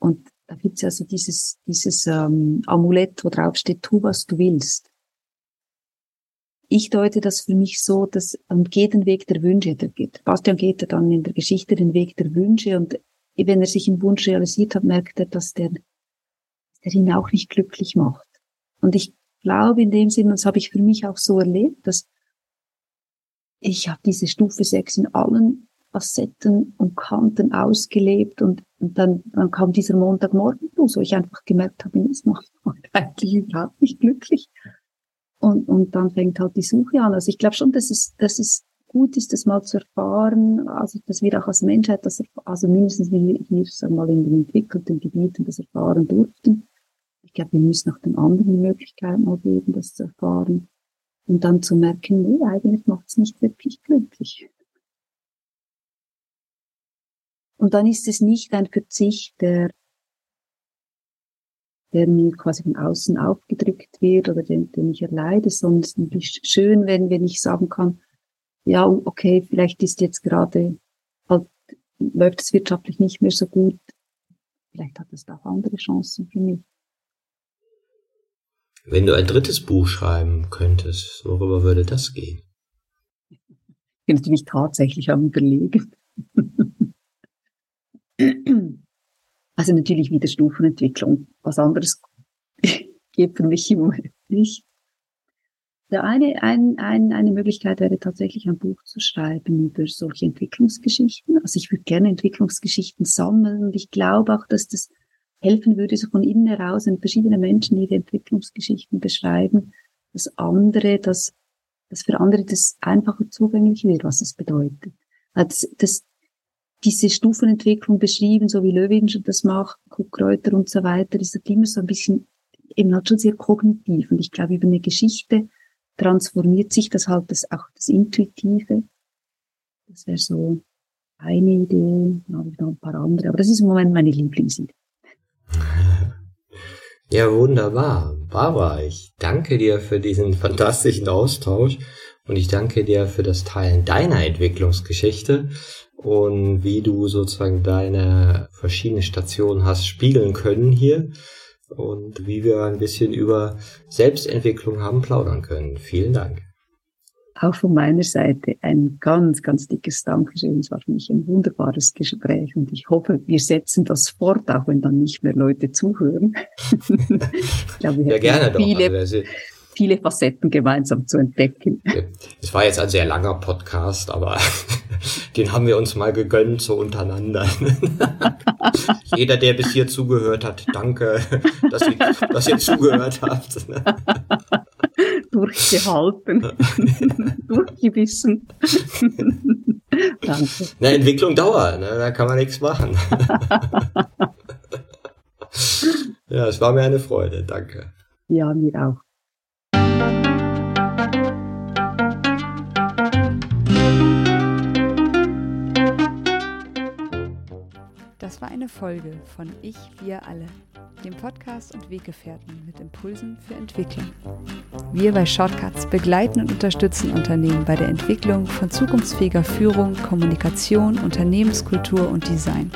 Und da gibt's also dieses, dieses ähm, Amulett, wo drauf steht, tu, was du willst ich deute das für mich so, dass man geht den Weg der Wünsche. Der geht, Bastian geht dann in der Geschichte den Weg der Wünsche und wenn er sich im Wunsch realisiert hat, merkt er, dass der, der ihn auch nicht glücklich macht. Und ich glaube in dem Sinne, das habe ich für mich auch so erlebt, dass ich habe diese Stufe 6 in allen Facetten und Kanten ausgelebt und, und dann, dann kam dieser Montagmorgen, wo ich einfach gemerkt habe, das macht eigentlich überhaupt nicht glücklich. Und, und dann fängt halt die Suche an. Also ich glaube schon, dass es, dass es gut ist, das mal zu erfahren, also dass wir auch als Menschheit das, also mindestens wir hier, sagen wir mal, in den entwickelten Gebieten das erfahren durften. Ich glaube, wir müssen auch den anderen die Möglichkeit mal geben, das zu erfahren. Und dann zu merken, nee, eigentlich macht es nicht wirklich glücklich. Und dann ist es nicht ein Verzicht, der der mir quasi von außen aufgedrückt wird oder den, den ich erleide, sondern es ist schön, wenn, wenn ich sagen kann, ja, okay, vielleicht ist jetzt gerade, halt, läuft es wirtschaftlich nicht mehr so gut. Vielleicht hat es auch andere Chancen für mich. Wenn du ein drittes Buch schreiben könntest, worüber würde das gehen? Ich bin natürlich tatsächlich am überlegen. Also natürlich wieder Stufenentwicklung. Was anderes geht für mich im Moment nicht. Der eine, ein, ein, eine Möglichkeit wäre tatsächlich ein Buch zu schreiben über solche Entwicklungsgeschichten. Also ich würde gerne Entwicklungsgeschichten sammeln und ich glaube auch, dass das helfen würde, so von innen heraus, wenn verschiedene Menschen ihre Entwicklungsgeschichten beschreiben, dass andere, dass, dass für andere das einfacher zugänglich wird, was es bedeutet. Also das, das, diese Stufenentwicklung beschrieben, so wie Löwingen das macht, Kuckreuter und so weiter, ist das immer so ein bisschen eben halt schon sehr kognitiv. Und ich glaube, über eine Geschichte transformiert sich das halt das, auch das Intuitive. Das wäre so eine Idee, dann habe ich noch ein paar andere, aber das ist im Moment meine Lieblingsidee. Ja, wunderbar. Barbara, ich danke dir für diesen fantastischen Austausch und ich danke dir für das Teilen deiner Entwicklungsgeschichte und wie du sozusagen deine verschiedenen Stationen hast spiegeln können hier und wie wir ein bisschen über Selbstentwicklung haben plaudern können. Vielen Dank. Auch von meiner Seite ein ganz, ganz dickes Dankeschön. Es war für mich ein wunderbares Gespräch und ich hoffe, wir setzen das fort, auch wenn dann nicht mehr Leute zuhören. ich glaube, wir ja, gerne viele, doch. Also, viele Facetten gemeinsam zu entdecken. Es war jetzt ein sehr langer Podcast, aber den haben wir uns mal gegönnt, so untereinander. Jeder, der bis hier zugehört hat, danke, dass ihr, dass ihr zugehört habt. Durchgehalten, durchgebissen. danke. Eine Entwicklung dauert, ne? da kann man nichts machen. ja, es war mir eine Freude, danke. Ja, mir auch. Das war eine Folge von Ich, wir alle, dem Podcast und Weggefährten mit Impulsen für Entwicklung. Wir bei Shortcuts begleiten und unterstützen Unternehmen bei der Entwicklung von zukunftsfähiger Führung, Kommunikation, Unternehmenskultur und Design.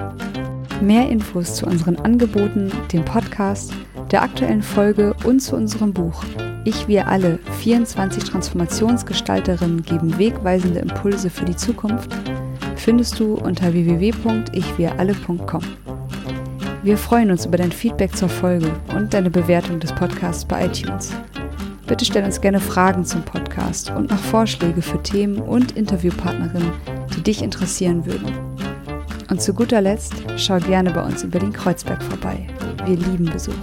Mehr Infos zu unseren Angeboten, dem Podcast, der aktuellen Folge und zu unserem Buch Ich, wir alle, 24 Transformationsgestalterinnen geben wegweisende Impulse für die Zukunft findest du unter www.ichwiralle.com. Wir freuen uns über dein Feedback zur Folge und deine Bewertung des Podcasts bei iTunes. Bitte stell uns gerne Fragen zum Podcast und noch Vorschläge für Themen und Interviewpartnerinnen, die dich interessieren würden. Und zu guter Letzt, schau gerne bei uns über den Kreuzberg vorbei. Wir lieben Besuch.